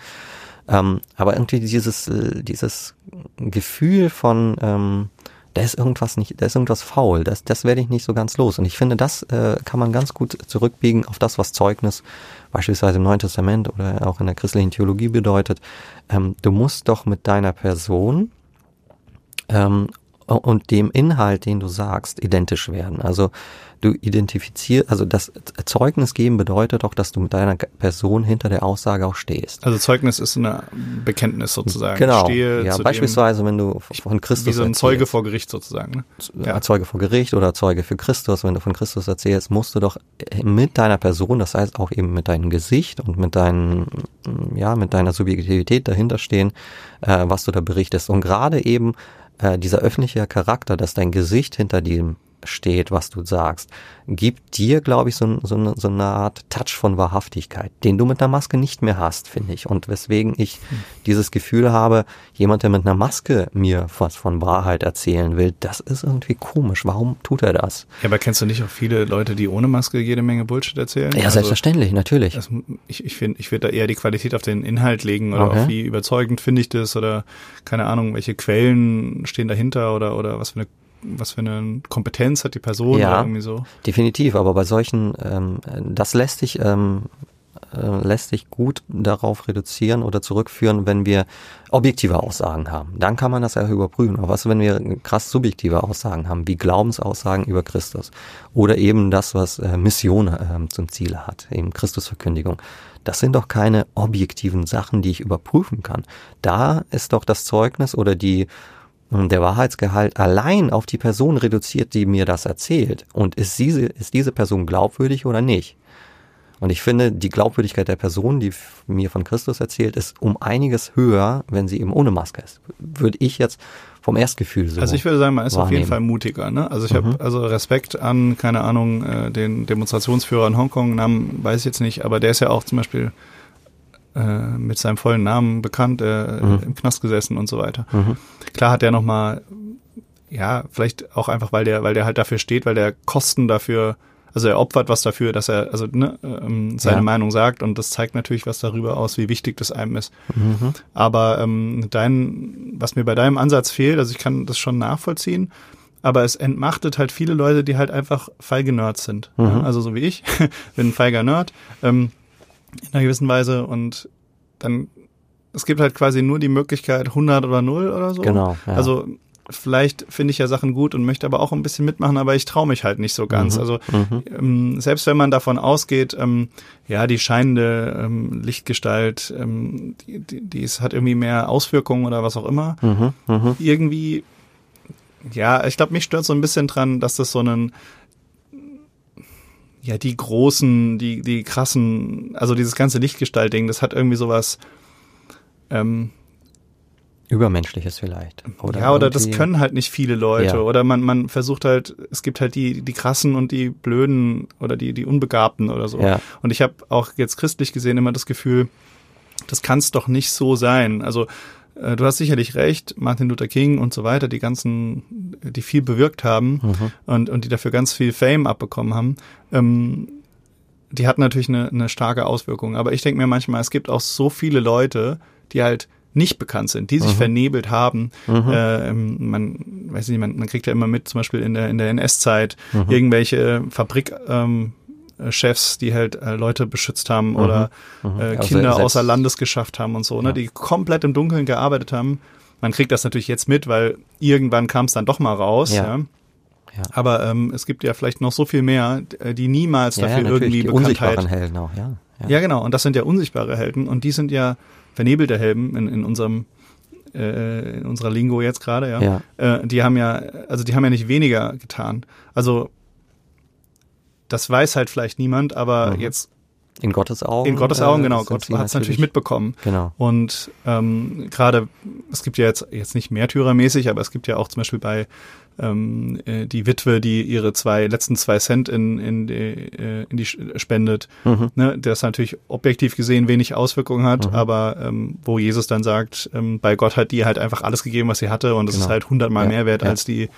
Ähm, aber irgendwie dieses, äh, dieses Gefühl von, ähm, da ist irgendwas nicht, da ist irgendwas faul, das, das werde ich nicht so ganz los. Und ich finde, das äh, kann man ganz gut zurückbiegen auf das, was Zeugnis beispielsweise im Neuen Testament oder auch in der christlichen Theologie bedeutet. Ähm, du musst doch mit deiner Person ähm, und dem Inhalt, den du sagst, identisch werden. Also du identifizierst, also das Zeugnis geben bedeutet auch, dass du mit deiner Person hinter der Aussage auch stehst. Also Zeugnis ist eine Bekenntnis sozusagen. Genau. Stehe ja, beispielsweise, wenn du von dem, Christus wie so ein erzählst. Zeuge vor Gericht sozusagen. Ne? ja. Zeuge vor Gericht oder Zeuge für Christus, wenn du von Christus erzählst, musst du doch mit deiner Person, das heißt auch eben mit deinem Gesicht und mit deinen, ja, mit deiner Subjektivität dahinter stehen, äh, was du da berichtest. Und gerade eben äh, dieser öffentliche Charakter, dass dein Gesicht hinter dem steht, was du sagst, gibt dir, glaube ich, so, so, eine, so eine Art Touch von Wahrhaftigkeit, den du mit einer Maske nicht mehr hast, finde ich. Und weswegen ich dieses Gefühl habe, jemand, der mit einer Maske mir was von Wahrheit erzählen will, das ist irgendwie komisch. Warum tut er das? Ja, aber kennst du nicht auch viele Leute, die ohne Maske jede Menge Bullshit erzählen? Ja, Also, selbstverständlich, natürlich. Das, ich ich finde, ich würde da eher die Qualität auf den Inhalt legen oder Okay. auf wie überzeugend finde ich das oder keine Ahnung, welche Quellen stehen dahinter oder oder was für eine was für eine Kompetenz hat die Person Ja. oder irgendwie so. Definitiv, aber bei solchen, ähm, das lässt sich, ähm, äh, lässt sich gut darauf reduzieren oder zurückführen, wenn wir objektive Aussagen haben. Dann kann man das ja überprüfen. Aber was, wenn wir krass subjektive Aussagen haben, wie Glaubensaussagen über Christus oder eben das, was äh, Mission ähm, zum Ziel hat, eben Christusverkündigung. Das sind doch keine objektiven Sachen, die ich überprüfen kann. Da ist doch das Zeugnis oder die der Wahrheitsgehalt allein auf die Person reduziert, die mir das erzählt. Und ist diese, ist diese Person glaubwürdig oder nicht? Und ich finde, die Glaubwürdigkeit der Person, die mir von Christus erzählt, ist um einiges höher, wenn sie eben ohne Maske ist. Würde ich jetzt vom Erstgefühl so. Also ich würde sagen, man ist wahrnehmen. auf jeden Fall mutiger. Ne? Also ich mhm. habe also Respekt an, keine Ahnung, äh, den Demonstrationsführer in Hongkong, Namen weiß ich jetzt nicht, aber der ist ja auch zum Beispiel äh, mit seinem vollen Namen bekannt, äh, mhm. im Knast gesessen und so weiter. Mhm. Klar hat der nochmal, ja, vielleicht auch einfach, weil der, weil der halt dafür steht, weil der Kosten dafür also er opfert was dafür, dass er also ne, ähm, seine ja. Meinung sagt und das zeigt natürlich was darüber aus, wie wichtig das einem ist. Mhm. Aber ähm, dein, was mir bei deinem Ansatz fehlt, also ich kann das schon nachvollziehen, aber es entmachtet halt viele Leute, die halt einfach feige Nerds sind. Mhm. Ja, also so wie ich, bin ein feiger Nerd ähm, in einer gewissen Weise und dann es gibt halt quasi nur die Möglichkeit 100 oder 0 oder so. Genau. Ja. Also vielleicht finde ich ja Sachen gut und möchte aber auch ein bisschen mitmachen, aber ich traue mich halt nicht so ganz. Mhm. Also mhm. Ähm, selbst wenn man davon ausgeht, ähm, ja, die scheinende ähm, Lichtgestalt, ähm, die, die, die ist, hat irgendwie mehr Auswirkungen oder was auch immer, mhm. mhm. irgendwie, ja, ich glaube, mich stört so ein bisschen dran, dass das so einen ja, die großen, die, die krassen, also dieses ganze Lichtgestalt-Ding, das hat irgendwie sowas, ähm, Übermenschliches vielleicht. Oder ja, oder das können halt nicht viele Leute. Ja. Oder man, man versucht halt, es gibt halt die, die krassen und die blöden oder die, die Unbegabten oder so. Ja. Und ich habe auch jetzt christlich gesehen immer das Gefühl, das kann es doch nicht so sein. Also du hast sicherlich recht, Martin Luther King und so weiter, die ganzen, die viel bewirkt haben mhm. und, und die dafür ganz viel Fame abbekommen haben. Ähm, die hatten natürlich eine, eine starke Auswirkung. Aber ich denke mir manchmal, es gibt auch so viele Leute, die halt nicht bekannt sind, die sich mhm. vernebelt haben. Mhm. Äh, man weiß nicht, man, man kriegt ja immer mit, zum Beispiel in der in der NS-Zeit mhm. irgendwelche Fabrik ähm, Chefs, die halt äh, Leute beschützt haben mhm. oder mhm. äh, Kinder also außer Landes geschafft haben und so, ne, ja. die komplett im Dunkeln gearbeitet haben. Man kriegt das natürlich jetzt mit, weil irgendwann kam es dann doch mal raus. Ja. ja. Ja. Aber ähm, es gibt ja vielleicht noch so viel mehr, die niemals ja, dafür ja, irgendwie die Bekanntheit. Helden auch, ja. ja. Ja, genau. Und das sind ja unsichtbare Helden und die sind ja vernebelte Helden in, in unserem äh, in unserer Lingo jetzt gerade, ja. ja. Äh, die haben ja, also die haben ja nicht weniger getan. Also das weiß halt vielleicht niemand, aber mhm. jetzt in Gottes Augen. In Gottes Augen, äh, genau. Gott hat es natürlich mitbekommen. Genau. Und ähm, gerade, es gibt ja jetzt, jetzt nicht märtyrermäßig, aber es gibt ja auch zum Beispiel bei ähm, äh, die Witwe, die ihre zwei letzten zwei Cent in, in, die, äh, in die spendet, mhm. ne, das natürlich objektiv gesehen wenig Auswirkungen hat, mhm. aber ähm, wo Jesus dann sagt, ähm, bei Gott hat die halt einfach alles gegeben, was sie hatte und das genau. ist halt hundertmal ja, mehr wert ja. als die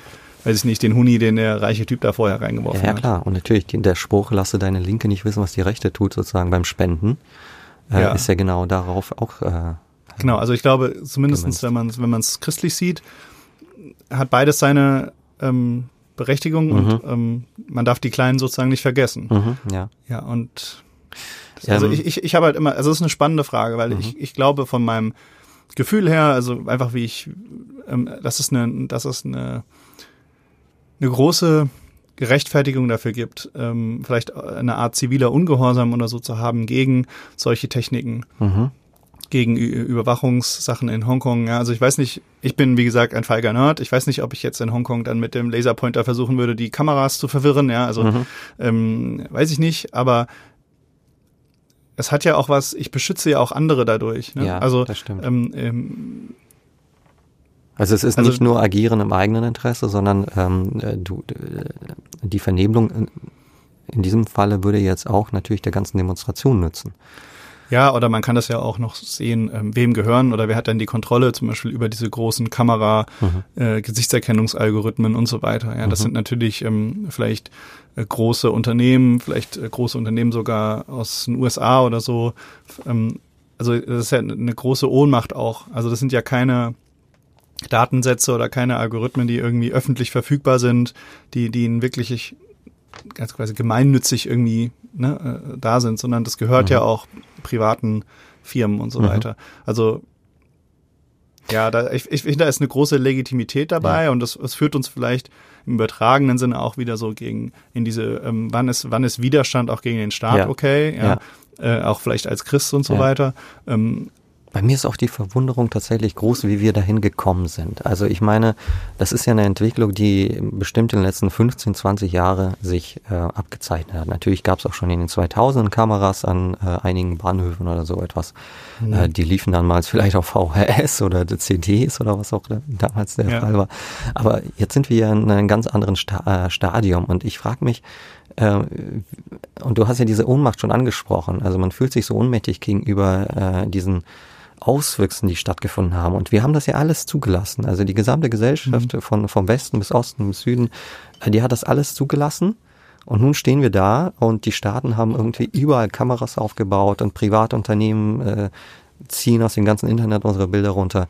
weiß ich nicht, den Huni, den der reiche Typ da vorher reingeworfen ja, hat. Ja, klar. Und natürlich, der Spruch, lasse deine Linke nicht wissen, was die Rechte tut, sozusagen beim Spenden, äh, ja. ist ja genau darauf auch. Äh, genau, also ich glaube, zumindestens wenn man wenn man es christlich sieht, hat beides seine ähm, Berechtigung mhm. und ähm, man darf die Kleinen sozusagen nicht vergessen. Mhm, ja. Ja, und das, also ähm, ich, ich, ich habe halt immer, also es ist eine spannende Frage, weil mhm. ich, ich glaube von meinem Gefühl her, also einfach wie ich, ähm, das ist eine, das ist eine, eine große Gerechtfertigung dafür gibt, ähm, vielleicht eine Art ziviler Ungehorsam oder so zu haben gegen solche Techniken. Mhm gegen Überwachungssachen in Hongkong. Ja, also ich weiß nicht, ich bin wie gesagt ein feiger Nerd. Ich weiß nicht, ob ich jetzt in Hongkong dann mit dem Laserpointer versuchen würde, die Kameras zu verwirren. Ja, also mhm. ähm, weiß ich nicht, aber es hat ja auch was, ich beschütze ja auch andere dadurch. Ne? Ja, also, das stimmt. Ähm, ähm, also es ist also, nicht nur Agieren im eigenen Interesse, sondern ähm, äh, du, äh, die Vernebelung in, in diesem Falle würde jetzt auch natürlich der ganzen Demonstration nützen. Ja, oder man kann das ja auch noch sehen, ähm, wem gehören oder wer hat dann die Kontrolle, zum Beispiel über diese großen Kamera, mhm. äh, Gesichtserkennungsalgorithmen und so weiter. Ja, das mhm. sind natürlich ähm, vielleicht äh, große Unternehmen, vielleicht äh, große Unternehmen sogar aus den USA oder so. Ähm, also das ist ja eine große Ohnmacht auch. Also das sind ja keine Datensätze oder keine Algorithmen, die irgendwie öffentlich verfügbar sind, die, die einen wirklich ganz quasi gemeinnützig irgendwie ne, äh, da sind, sondern das gehört mhm. ja auch privaten Firmen und so mhm. weiter. Also ja, da, ich, ich finde, da ist eine große Legitimität dabei ja. und das, das führt uns vielleicht im übertragenen Sinne auch wieder so gegen in diese, ähm, wann ist, wann ist Widerstand auch gegen den Staat ja. okay, ja, ja. Äh, auch vielleicht als Christ und so weiter. Ähm, Bei mir ist auch die Verwunderung tatsächlich groß, wie wir dahin gekommen sind. Also ich meine, das ist ja eine Entwicklung, die bestimmt in den letzten 15, 20 Jahre sich äh, abgezeichnet hat. Natürlich gab es auch schon in den 2000 Kameras an äh, einigen Bahnhöfen oder so etwas. Mhm. Äh, die liefen dann mal vielleicht auf VHS oder CDs oder was auch damals der ja. Fall war. Aber jetzt sind wir ja in einem ganz anderen Sta äh, Stadium und ich frage mich, äh, und du hast ja diese Ohnmacht schon angesprochen. Also man fühlt sich so ohnmächtig gegenüber äh, diesen Auswüchsen, die stattgefunden haben. Und wir haben das ja alles zugelassen. Also die gesamte Gesellschaft mhm. von, vom Westen bis Osten bis Süden, äh, die hat das alles zugelassen. Und nun stehen wir da und die Staaten haben irgendwie überall Kameras aufgebaut und Privatunternehmen äh, ziehen aus dem ganzen Internet unsere Bilder runter.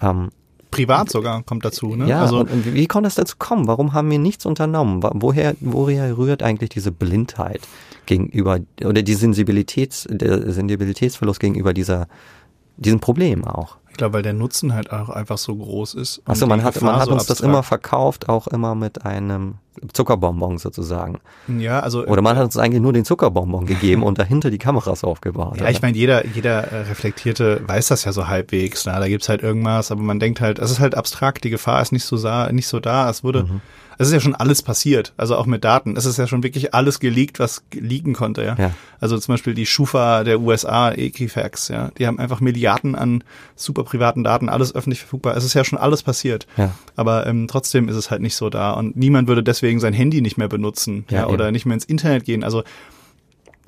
Ähm, Privat sogar kommt dazu, ne? Ja, also, und wie konnte es dazu kommen? Warum haben wir nichts unternommen? Woher, woher rührt eigentlich diese Blindheit gegenüber oder die Sensibilitäts, der Sensibilitätsverlust gegenüber dieser diesem Problem auch. Ich glaube, weil der Nutzen halt auch einfach so groß ist. Achso, man hat, man hat uns abstrakt. das immer verkauft, auch immer mit einem Zuckerbonbon sozusagen. Ja, also. Oder man hat uns eigentlich nur den Zuckerbonbon gegeben und dahinter die Kameras aufgebaut. Ja, oder? ich meine, jeder, jeder äh, Reflektierte weiß das ja so halbwegs. Na, da gibt's halt irgendwas, aber man denkt halt, es ist halt abstrakt, die Gefahr ist nicht so, nicht so da. Es wurde, mhm es ist ja schon alles passiert, also auch mit Daten. Es ist ja schon wirklich alles geleakt, was liegen konnte, ja. ja. Also zum Beispiel die Schufa der USA, Equifax, ja. Die haben einfach Milliarden an super privaten Daten, alles öffentlich verfügbar. Es ist ja schon alles passiert. Ja. Aber ähm, trotzdem ist es halt nicht so da. Und niemand würde deswegen sein Handy nicht mehr benutzen, ja, ja oder nicht mehr ins Internet gehen. Also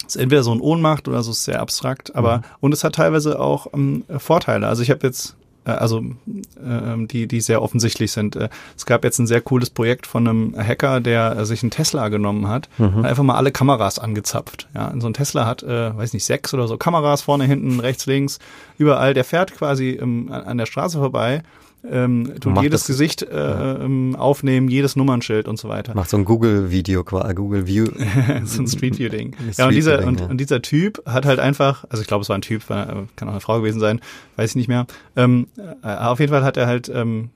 ist entweder so ein Ohnmacht oder so ist sehr abstrakt, aber mhm. und es hat teilweise auch ähm, Vorteile. Also ich habe jetzt also äh, die, die sehr offensichtlich sind. Äh, es gab jetzt ein sehr cooles Projekt von einem Hacker, der sich einen Tesla genommen hat, mhm. einfach mal alle Kameras angezapft. Ja, so ein Tesla hat, äh, weiß nicht, sechs oder so Kameras vorne, hinten, rechts, links, überall. Der fährt quasi ähm, an der Straße vorbei ähm, tut jedes das, Gesicht äh, ja. ähm, aufnehmen, jedes Nummernschild und so weiter. Macht so ein Google-Video, Google View. so ein Street View-Ding. ja, und dieser, und, ja. und, dieser Typ hat halt einfach, also ich glaube, es war ein Typ, kann auch eine Frau gewesen sein, weiß ich nicht mehr. Ähm, äh, auf jeden Fall hat er halt ähm,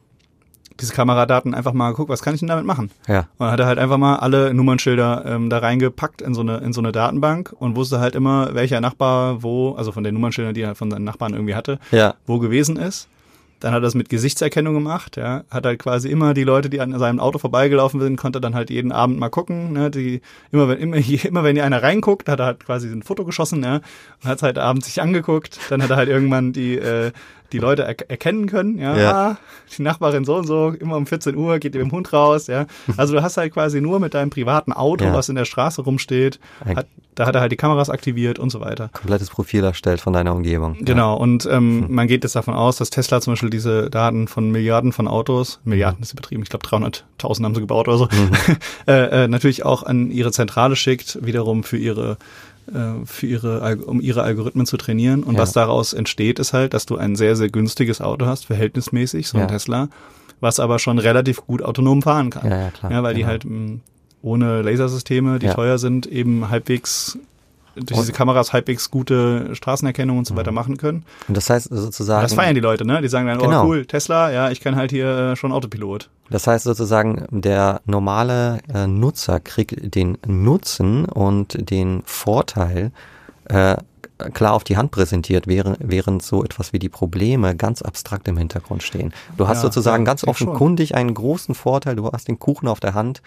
diese Kameradaten einfach mal geguckt, was kann ich denn damit machen? Ja. Und dann hat er halt einfach mal alle Nummernschilder ähm, da reingepackt in so eine in so eine Datenbank und wusste halt immer, welcher Nachbar wo, also von den Nummernschildern, die er von seinen Nachbarn irgendwie hatte, ja. wo gewesen ist. Dann hat er das mit Gesichtserkennung gemacht, ja. Hat halt quasi immer die Leute, die an seinem Auto vorbeigelaufen sind, konnte dann halt jeden Abend mal gucken, ne. Die, immer wenn, immer, immer wenn einer reinguckt, hat er halt quasi ein Foto geschossen, ja. Und hat es halt abends sich angeguckt. Dann hat er halt irgendwann die, äh, die Leute er erkennen können, ja, ja. Ah, die Nachbarin so und so, immer um 14 Uhr geht ihr mit dem Hund raus, ja. Also du hast halt quasi nur mit deinem privaten Auto, ja. was in der Straße rumsteht, hat, da hat er halt die Kameras aktiviert und so weiter. Komplettes Profil erstellt von deiner Umgebung. Genau, ja. und ähm, hm. man geht jetzt davon aus, dass Tesla zum Beispiel diese Daten von Milliarden von Autos, Milliarden ist übertrieben, ich glaube 300.000 haben sie gebaut oder so, mhm. äh, äh, natürlich auch an ihre Zentrale schickt, wiederum für ihre äh, für ihre, um ihre Algorithmen zu trainieren. Und ja. was daraus entsteht, ist halt, dass du ein sehr, sehr günstiges Auto hast, verhältnismäßig, so ein ja. Tesla, was aber schon relativ gut autonom fahren kann. Ja, ja, klar. ja weil genau. die halt mh, ohne Lasersysteme, die teuer sind, eben halbwegs durch diese Kameras halbwegs gute Straßenerkennung und so weiter mhm. machen können. Und das heißt sozusagen. Das feiern die Leute, ne? Die sagen dann, oh, genau. oh cool, Tesla, ja, ich kann halt hier äh, schon Autopilot. Das heißt sozusagen, der normale äh, Nutzer kriegt den Nutzen und den Vorteil äh, klar auf die Hand präsentiert, während, während so etwas wie die Probleme ganz abstrakt im Hintergrund stehen. Du hast ja, sozusagen ja, ganz offenkundig schon. einen großen Vorteil, du hast den Kuchen auf der Hand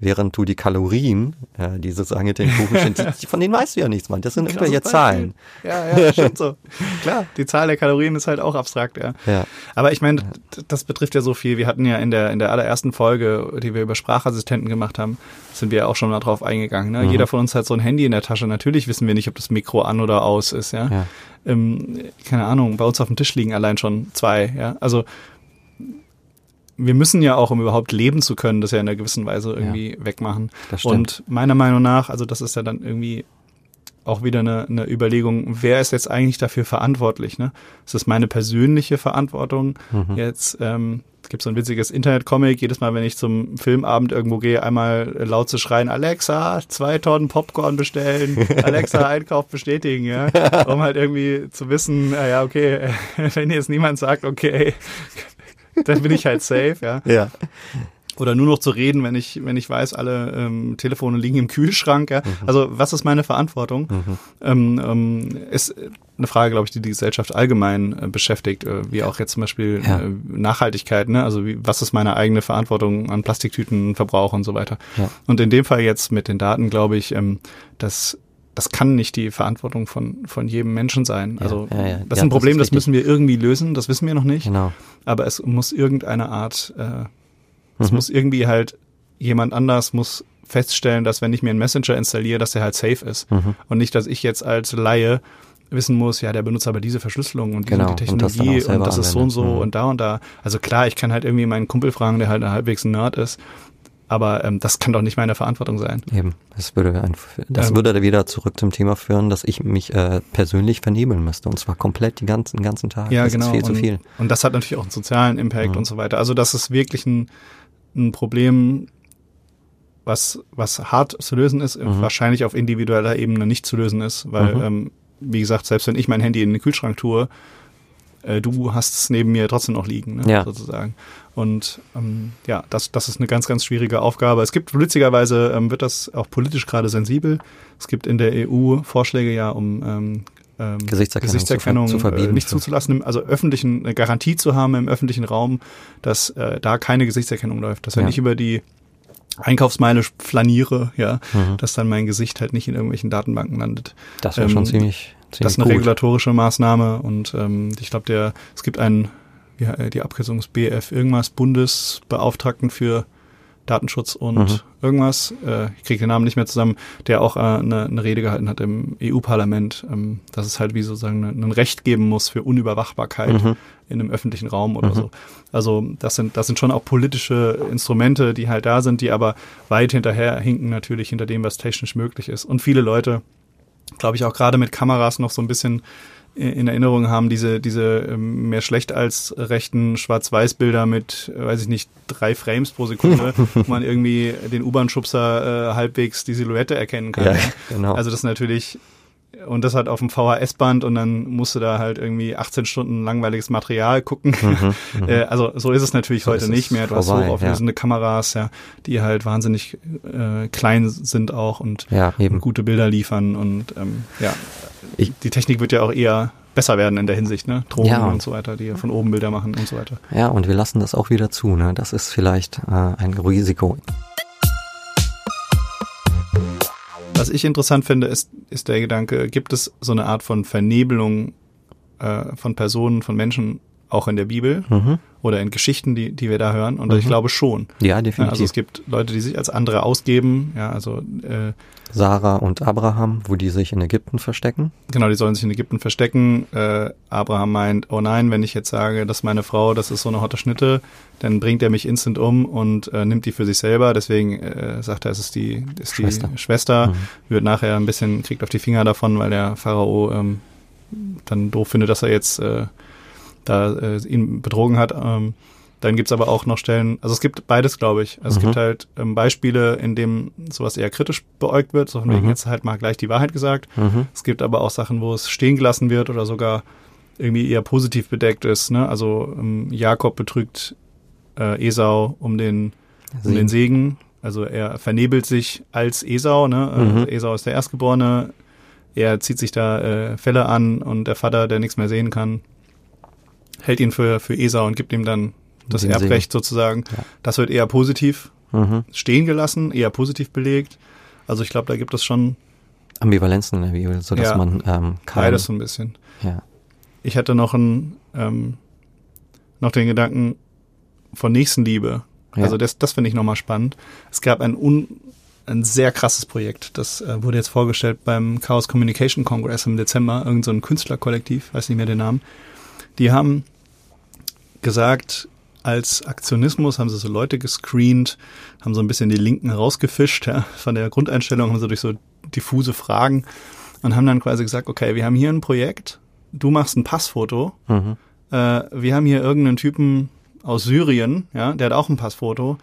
während du die Kalorien, äh, die sozusagen in den Kuchen sind, die, von denen weißt du ja nichts, Mann. Das sind irgendwelche Zahlen. Ja, ja, stimmt so. Klar, die Zahl der Kalorien ist halt auch abstrakt, ja. ja. Aber ich meine, das betrifft ja so viel. Wir hatten ja in der, in der allerersten Folge, die wir über Sprachassistenten gemacht haben, sind wir ja auch schon mal drauf eingegangen. Ne? Mhm. Jeder von uns hat so ein Handy in der Tasche. Natürlich wissen wir nicht, ob das Mikro an oder aus ist, ja. ja. Ähm, keine Ahnung, bei uns auf dem Tisch liegen allein schon zwei, ja. Also wir müssen ja auch, um überhaupt leben zu können, das ja in einer gewissen Weise irgendwie ja, wegmachen. Und meiner Meinung nach, also das ist ja dann irgendwie auch wieder eine, eine Überlegung, wer ist jetzt eigentlich dafür verantwortlich? Ne? Ist das meine persönliche Verantwortung? Mhm. Jetzt ähm, es gibt so ein witziges Internet-Comic, jedes Mal, wenn ich zum Filmabend irgendwo gehe, einmal laut zu schreien, Alexa, zwei Tonnen Popcorn bestellen, Alexa, Einkauf bestätigen, ja, um halt irgendwie zu wissen, ja, okay, wenn jetzt niemand sagt, okay, dann bin ich halt safe, ja. Ja. Oder nur noch zu reden, wenn ich, wenn ich weiß, alle ähm, Telefone liegen im Kühlschrank. Ja? Mhm. Also was ist meine Verantwortung? Mhm. Ähm, ähm, es, eine Frage, glaube ich, die die Gesellschaft allgemein äh, beschäftigt, äh, wie auch jetzt zum Beispiel Ja. äh, Nachhaltigkeit, ne? Also wie, was ist meine eigene Verantwortung an Plastiktütenverbrauch und so weiter. Ja. Und in dem Fall jetzt mit den Daten, glaube ich, ähm, dass das kann nicht die Verantwortung von, von jedem Menschen sein. Ja, Also ja, ja. das ist ein das Problem, das, richtig. müssen wir irgendwie lösen, das wissen wir noch nicht. Genau. Aber es muss irgendeine Art, äh, es Mhm. muss irgendwie halt jemand anders muss feststellen, dass wenn ich mir einen Messenger installiere, dass der halt safe ist. Mhm. Und nicht, dass ich jetzt als Laie wissen muss, ja, der benutzt aber diese Verschlüsselung und diese Genau, die und das Technologie und, das ist so und so. Mhm. und da und da. Also klar, ich kann halt irgendwie meinen Kumpel fragen, der halt halbwegs ein Nerd ist. Aber ähm, das kann doch nicht meine Verantwortung sein. Eben. Das würde ein, das Ähm. würde wieder zurück zum Thema führen, dass ich mich äh, persönlich vernebeln müsste. Und zwar komplett die ganzen, den ganzen Tag. Ja, das genau. ist viel und, zu viel. und das hat natürlich auch einen sozialen Impact Mhm. und so weiter. Also das ist wirklich ein, ein Problem, was, was hart zu lösen ist, Mhm. wahrscheinlich auf individueller Ebene nicht zu lösen ist, weil, Mhm. ähm, wie gesagt, selbst wenn ich mein Handy in den Kühlschrank tue, äh, du hast es neben mir trotzdem noch liegen, ne, Ja. sozusagen. Und ähm, ja, das, das ist eine ganz, ganz schwierige Aufgabe. Es gibt witzigerweise, ähm, wird das auch politisch gerade sensibel. Es gibt in der EU Vorschläge ja, um ähm, ähm, Gesichtserkennung Gesichtserkennung zu ver- zu verbieten äh, nicht zuzulassen, also öffentlichen eine Garantie zu haben im öffentlichen Raum, dass äh, da keine Gesichtserkennung läuft. Dass wenn Ja. ich über die Einkaufsmeile flaniere, ja, Mhm. dass dann mein Gesicht halt nicht in irgendwelchen Datenbanken landet. Das wäre ähm, schon ziemlich Das ist eine gut. regulatorische Maßnahme und ähm, ich glaube, der es gibt einen, ja, äh, die Abkürzung ist BF irgendwas, Bundesbeauftragten für Datenschutz und Mhm. irgendwas, äh, ich kriege den Namen nicht mehr zusammen, der auch äh, eine, eine Rede gehalten hat im EU-Parlament, ähm, dass es halt wie sozusagen ein ein Recht geben muss für Unüberwachbarkeit Mhm. in einem öffentlichen Raum oder Mhm. so. Also das sind, das sind schon auch politische Instrumente, die halt da sind, die aber weit hinterher hinken natürlich hinter dem, was technisch möglich ist. Und viele Leute, glaube ich, auch gerade mit Kameras noch so ein bisschen in Erinnerung haben, diese, diese ähm, mehr schlecht als rechten Schwarz-Weiß-Bilder mit, äh, weiß ich nicht, drei Frames pro Sekunde, wo man irgendwie den U-Bahn-Schubser äh, halbwegs die Silhouette erkennen kann. Ja, genau. Also das ist natürlich, und das halt auf dem VHS-Band und dann musst du da halt irgendwie 18 Stunden langweiliges Material gucken. Mhm, Äh, also so ist es natürlich So heute nicht mehr. Du hast vorbei, hochauflösende Kameras, ja, die halt wahnsinnig äh, klein sind auch und, ja, und gute Bilder liefern und ähm, ja, Ich- die Technik wird ja auch eher besser werden in der Hinsicht, ne? Drohnen Ja. und so weiter, die ja von oben Bilder machen und so weiter. Ja, und wir lassen das auch wieder zu. Ne? Das ist vielleicht äh, ein Risiko. Was ich interessant finde, ist, ist der Gedanke, gibt es so eine Art von Vernebelung äh, von Personen, von Menschen auch in der Bibel Mhm. oder in Geschichten, die, die wir da hören? Und ich Mhm. glaube schon. Ja, Ja, definitiv. also es gibt Leute, die sich als andere ausgeben, ja, also äh, Sarah und Abraham, wo die sich in Ägypten verstecken. Genau, die sollen sich in Ägypten verstecken. Äh, Abraham meint, oh nein, wenn ich jetzt sage, dass meine Frau, das ist so eine hotte Schnitte, dann bringt er mich instant um und äh, nimmt die für sich selber. Deswegen äh, sagt er, es ist die, ist Schwester. die Schwester. Mhm. Wird nachher ein bisschen, kriegt auf die Finger davon, weil der Pharao ähm, dann doof findet, dass er jetzt äh, da äh, ihn betrogen hat. Ähm, dann gibt's aber auch noch Stellen, also es gibt beides, glaube ich. Also es Mhm. gibt halt ähm, Beispiele, in dem sowas eher kritisch beäugt wird, so von wegen Mhm. jetzt halt mal gleich die Wahrheit gesagt. Mhm. Es gibt aber auch Sachen, wo es stehen gelassen wird oder sogar irgendwie eher positiv bedeckt ist. Ne? Also ähm, Jakob betrügt äh, Esau um den, um den Segen. Also er vernebelt sich als Esau. Ne? Mhm. Also Esau ist der Erstgeborene. Er zieht sich da äh, Felle an und der Vater, der nichts mehr sehen kann, hält ihn für, für Esau und gibt ihm dann das Erbrecht sozusagen. Ja. Das wird eher positiv Mhm. stehen gelassen, eher positiv belegt. Also ich glaube, da gibt es schon Ambivalenzen in der Bibel, sodass Ja. man ähm, kein, beides so ein bisschen. ja. ich hatte noch ein, ähm, noch den Gedanken von Nächstenliebe. Ja. Also das, das finde ich nochmal spannend. Es gab ein, un, ein sehr krasses Projekt. Das äh, wurde jetzt vorgestellt beim Chaos Communication Congress im Dezember. Irgend so ein Künstlerkollektiv, weiß nicht mehr den Namen. Die haben gesagt, als Aktionismus haben sie so Leute gescreent, haben so ein bisschen die Linken rausgefischt, ja, von der Grundeinstellung, haben sie durch so diffuse Fragen und haben dann quasi gesagt, okay, wir haben hier ein Projekt, du machst ein Passfoto, Mhm. äh, wir haben hier irgendeinen Typen aus Syrien, ja, der hat auch ein Passfoto,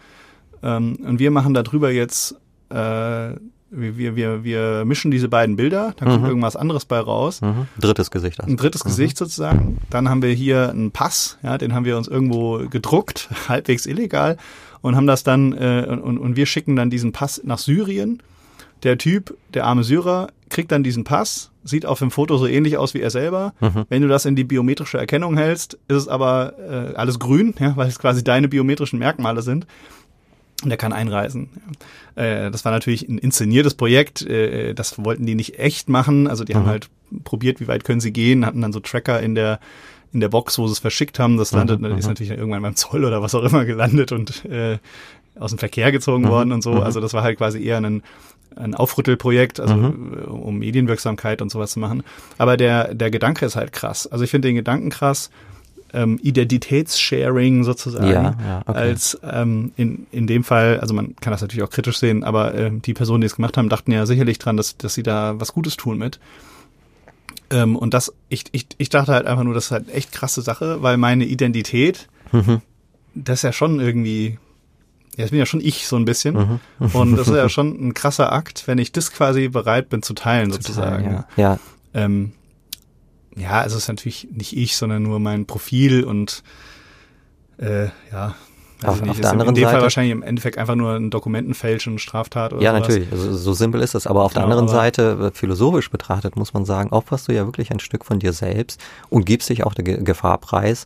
ähm, und wir machen da drüber jetzt, äh, wir, wir, wir, mischen diese beiden Bilder, da kommt Mhm. irgendwas anderes bei raus. Mhm. Drittes Gesicht. Also. Ein drittes Gesicht sozusagen. Dann haben wir hier einen Pass, ja, den haben wir uns irgendwo gedruckt, halbwegs illegal, und haben das dann, äh, und, und wir schicken dann diesen Pass nach Syrien. der Typ, der arme Syrer, kriegt dann diesen Pass, sieht auf dem Foto so ähnlich aus wie er selber. Mhm. Wenn du das in die biometrische Erkennung hältst, ist es aber äh, alles grün, ja, weil es quasi deine biometrischen Merkmale sind. Und er kann einreisen. Äh, das war natürlich ein inszeniertes Projekt. Äh, das wollten die nicht echt machen. Also die mhm. haben halt probiert, wie weit können sie gehen, hatten dann so Tracker in der in der Box, wo sie es verschickt haben. Das landet, mhm. ist mhm. natürlich irgendwann beim Zoll oder was auch immer gelandet und äh, aus dem Verkehr gezogen mhm. worden und so. Mhm. Also das war halt quasi eher ein, ein Aufrüttelprojekt, also mhm. um Medienwirksamkeit und sowas zu machen. Aber der, der Gedanke ist halt krass. Also ich finde den Gedanken krass, ähm, Identitätssharing sozusagen, ja, ja, okay. als ähm, in, in dem Fall, also man kann das natürlich auch kritisch sehen, aber äh, die Personen, die es gemacht haben, dachten ja sicherlich dran, dass, dass sie da was Gutes tun mit. Ähm, und das, ich, ich, ich dachte halt einfach nur, das ist halt echt krasse Sache, weil meine Identität, mhm. das ist ja schon irgendwie, ja, das bin ja schon ich so ein bisschen. Mhm. Und das ist ja schon ein krasser Akt, wenn ich das quasi bereit bin zu teilen, zu sozusagen. Teilen, ja. ja. Ähm, ja, also es ist natürlich nicht ich, sondern nur mein Profil und äh, ja, also auf, auf der anderen in dem Seite, Fall wahrscheinlich im Endeffekt einfach nur ein Dokumentenfälsch und Straftat oder Ja, sowas. natürlich. Also so simpel ist es. Aber auf genau, der anderen Seite, äh, philosophisch betrachtet, muss man sagen, opferst du ja wirklich ein Stück von dir selbst und gibst dich auch der Gefahr preis,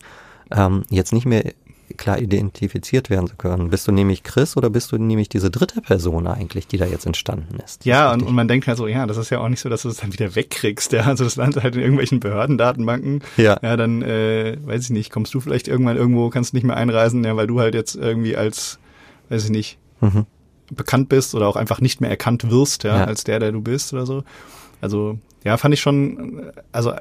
ähm, jetzt nicht mehr klar identifiziert werden zu können. Bist du nämlich Chris oder bist du nämlich diese dritte Person eigentlich, die da jetzt entstanden ist? Ja, und, und, man denkt halt so, ja, das ist ja auch nicht so, dass du es dann wieder wegkriegst. Ja? Also das landet halt in irgendwelchen Behördendatenbanken. Ja. Ja, dann, äh, weiß ich nicht, kommst du vielleicht irgendwann irgendwo, kannst nicht mehr einreisen, ja, weil du halt jetzt irgendwie als, weiß ich nicht, mhm. bekannt bist oder auch einfach nicht mehr erkannt wirst, ja, ja, als der, der du bist oder so. Also, ja, fand ich schon, also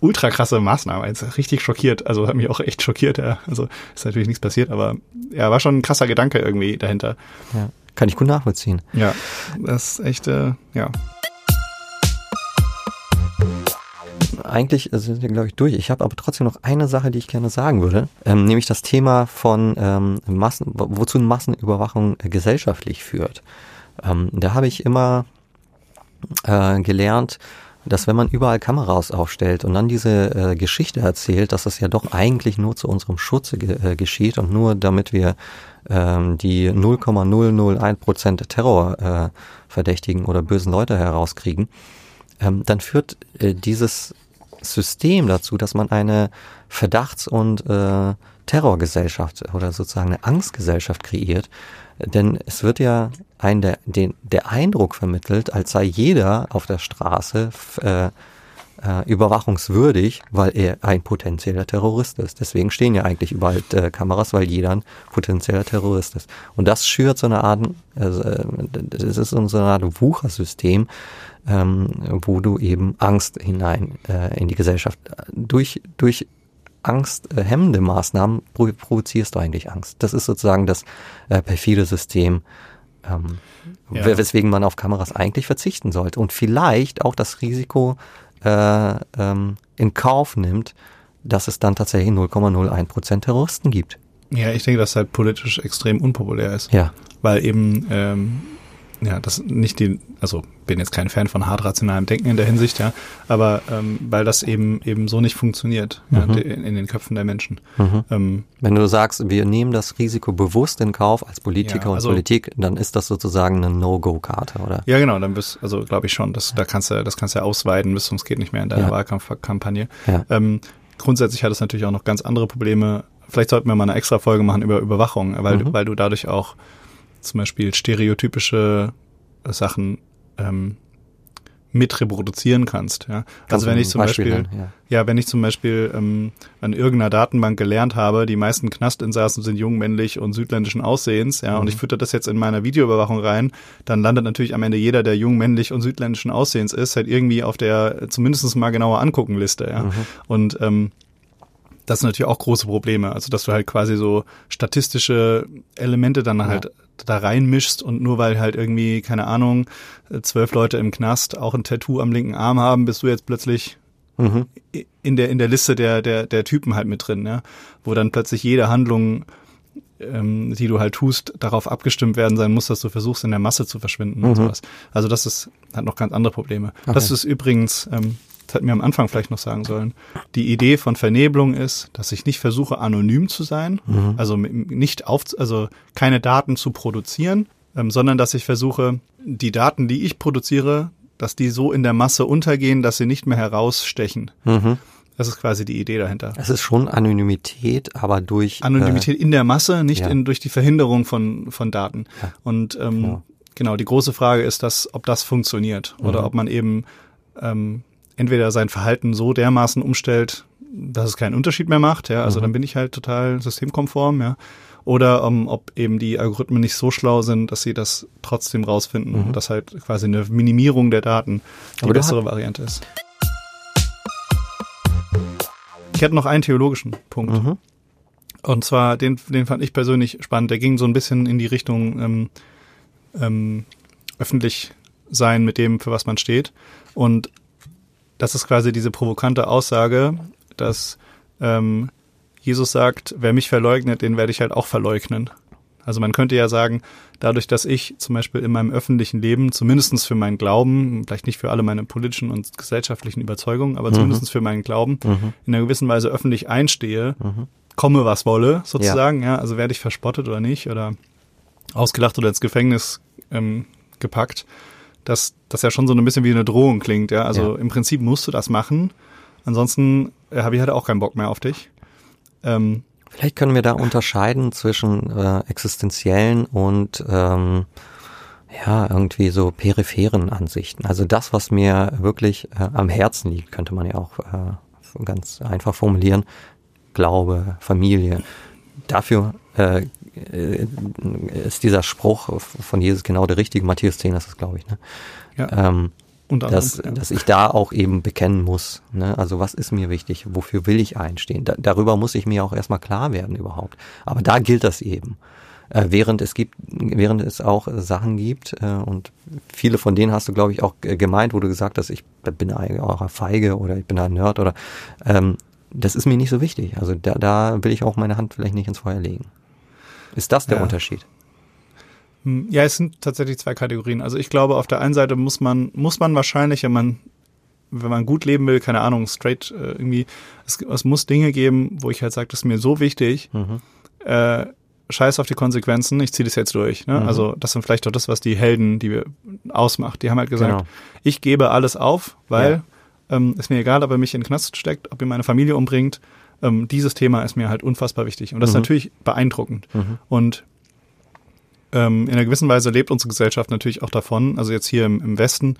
ultra krasse Maßnahme. Jetzt richtig schockiert. Also hat mich auch echt schockiert. Ja. Also ist natürlich nichts passiert, aber ja, war schon ein krasser Gedanke irgendwie dahinter. Ja, kann ich gut nachvollziehen. Ja, das ist echt, äh, ja. Eigentlich sind wir, glaube ich, durch. Ich habe aber trotzdem noch eine Sache, die ich gerne sagen würde, ähm, nämlich das Thema von ähm, Massen, wozu Massenüberwachung äh, gesellschaftlich führt. Ähm, da habe ich immer äh, gelernt, dass wenn man überall Kameras aufstellt und dann diese äh, Geschichte erzählt, dass das ja doch eigentlich nur zu unserem Schutze ge äh, geschieht und nur damit wir ähm, die 0,001 Prozent Terrorverdächtigen äh, oder bösen Leute herauskriegen, ähm, dann führt äh, dieses System dazu, dass man eine Verdachts- und äh, Terrorgesellschaft oder sozusagen eine Angstgesellschaft kreiert. Denn es wird ja ein der, den, der Eindruck vermittelt, als sei jeder auf der Straße äh, äh, überwachungswürdig, weil er ein potenzieller Terrorist ist. Deswegen stehen ja eigentlich überall äh, Kameras, weil jeder ein potenzieller Terrorist ist. Und das schürt so eine Art, also, äh, das ist so eine Art Wuchersystem, ähm, wo du eben Angst hinein äh, in die Gesellschaft durch durch angsthemmende Maßnahmen provozierst du eigentlich Angst. Das ist sozusagen das äh, perfide System, ähm, ja. weswegen man auf Kameras eigentlich verzichten sollte und vielleicht auch das Risiko äh, ähm, in Kauf nimmt, dass es dann tatsächlich 0,01 Prozent Terroristen gibt. Ja, ich denke, dass es halt politisch extrem unpopulär ist. Ja. Weil eben ähm, ja, das nicht die, also bin jetzt kein Fan von hart rationalem Denken in der Hinsicht, ja, aber ähm, weil das eben eben so nicht funktioniert mhm. ja, in, in, den Köpfen der Menschen. Mhm. Ähm, Wenn du sagst, wir nehmen das Risiko bewusst in Kauf als Politiker ja, also, und Politik, dann ist das sozusagen eine No-Go-Karte, oder? Ja, genau, dann bist, also glaube ich schon, das, da kannst du, das kannst du ja ausweiten, bis es geht nicht mehr in deiner ja. Wahlkampfkampagne. Ja. Ähm, grundsätzlich hat es natürlich auch noch ganz andere Probleme. Vielleicht sollten wir mal eine extra Folge machen über Überwachung, weil, mhm. weil du dadurch auch zum Beispiel stereotypische Sachen ähm, mit reproduzieren kannst. Ja? Also wenn ich zum Beispiel, Beispiel ja. ja. wenn ich zum Beispiel ähm, an irgendeiner Datenbank gelernt habe, die meisten Knastinsassen sind jung, männlich und südländischen Aussehens, ja, mhm. und ich fütter das jetzt in meiner Videoüberwachung rein, dann landet natürlich am Ende jeder, der jung, männlich und südländischen Aussehens ist, halt irgendwie auf der zumindest mal genauer angucken Liste, ja. Mhm. Und ähm, das sind natürlich auch große Probleme. Also, dass du halt quasi so statistische Elemente dann ja. Da reinmischst und nur weil halt irgendwie, keine Ahnung, zwölf Leute im Knast auch ein Tattoo am linken Arm haben, bist du jetzt plötzlich mhm. in der, in der Liste der, der, der Typen halt mit drin, ja. Wo dann plötzlich jede Handlung, ähm, die du halt tust, darauf abgestimmt werden sein muss, dass du versuchst, in der Masse zu verschwinden mhm. und sowas. Also das ist, hat noch ganz andere Probleme. Okay. Das ist übrigens, ähm, das hätten wir am Anfang vielleicht noch sagen sollen, die Idee von Vernebelung ist, dass ich nicht versuche, anonym zu sein, mhm. also nicht auf, also keine Daten zu produzieren, ähm, sondern dass ich versuche, die Daten, die ich produziere, dass die so in der Masse untergehen, dass sie nicht mehr herausstechen. Mhm. Das ist quasi die Idee dahinter. Es ist schon Anonymität, aber durch Anonymität äh, in der Masse, nicht ja. in, durch die Verhinderung von, von Daten. Ja. Und ähm, Genau. genau, die große Frage ist, dass, ob das funktioniert oder Mhm. ob man eben ähm, entweder sein Verhalten so dermaßen umstellt, dass es keinen Unterschied mehr macht, ja, also Mhm. dann bin ich halt total systemkonform, ja. Oder ähm, ob eben die Algorithmen nicht so schlau sind, dass sie das trotzdem rausfinden Mhm. und das halt quasi eine Minimierung der Daten die Aber bessere Variante ist. Ich hätte noch einen theologischen Punkt. Mhm. Und zwar, den, den fand ich persönlich spannend. Der ging so ein bisschen in die Richtung ähm, ähm, öffentlich sein mit dem, für was man steht. Und das ist quasi diese provokante Aussage, dass ähm, Jesus sagt, wer mich verleugnet, den werde ich halt auch verleugnen. Also man könnte ja sagen, dadurch, dass ich zum Beispiel in meinem öffentlichen Leben, zumindestens für meinen Glauben, vielleicht nicht für alle meine politischen und gesellschaftlichen Überzeugungen, aber Mhm. zumindestens für meinen Glauben, Mhm. in einer gewissen Weise öffentlich einstehe, Mhm. komme was wolle, sozusagen, ja. also werde ich verspottet oder nicht oder ausgelacht oder ins Gefängnis ähm, gepackt, dass das ja schon so ein bisschen wie eine Drohung klingt, ja. Also Ja. im Prinzip musst du das machen, ansonsten äh, habe ich halt auch keinen Bock mehr auf dich. Ähm, Vielleicht können wir da unterscheiden zwischen äh, existenziellen und ähm, ja, irgendwie so peripheren Ansichten. Also das, was mir wirklich äh, am Herzen liegt, könnte man ja auch äh, ganz einfach formulieren. Glaube, Familie. Dafür äh, äh, ist dieser Spruch von Jesus genau der richtige. Matthäus 10 ist es, glaube ich. Ne? ja, Ähm, unter dass, anderem, ja. dass ich da auch eben bekennen muss. Ne? Also was ist mir wichtig? Wofür will ich einstehen? Da, darüber muss ich mir auch erstmal klar werden überhaupt. Aber da gilt das eben. Äh, während es gibt, während es auch äh, Sachen gibt äh, und viele von denen hast du, glaube ich, auch äh, gemeint, wo du gesagt hast, ich bin ein Feige oder ich bin ein Nerd oder ähm, das ist mir nicht so wichtig. Also da, da will ich auch meine Hand vielleicht nicht ins Feuer legen. Ist das der Ja. Unterschied? Hm, Ja, es sind tatsächlich zwei Kategorien. Also ich glaube, auf der einen Seite muss man, muss man wahrscheinlich, wenn man, wenn man gut leben will, keine Ahnung, straight äh, irgendwie, es, es muss Dinge geben, wo ich halt sage, das ist mir so wichtig, Mhm. äh, scheiß auf die Konsequenzen, ich ziehe das jetzt durch. Ne? Mhm. Also das sind vielleicht auch das, was die Helden, die wir ausmacht. Die haben halt gesagt, Genau. ich gebe alles auf, weil ähm, ist mir egal, ob er mich in den Knast steckt, ob er meine Familie umbringt. Ähm, dieses Thema ist mir halt unfassbar wichtig. Und das ist Mhm. natürlich beeindruckend. Mhm. Und ähm, in einer gewissen Weise lebt unsere Gesellschaft natürlich auch davon, also jetzt hier im, im Westen,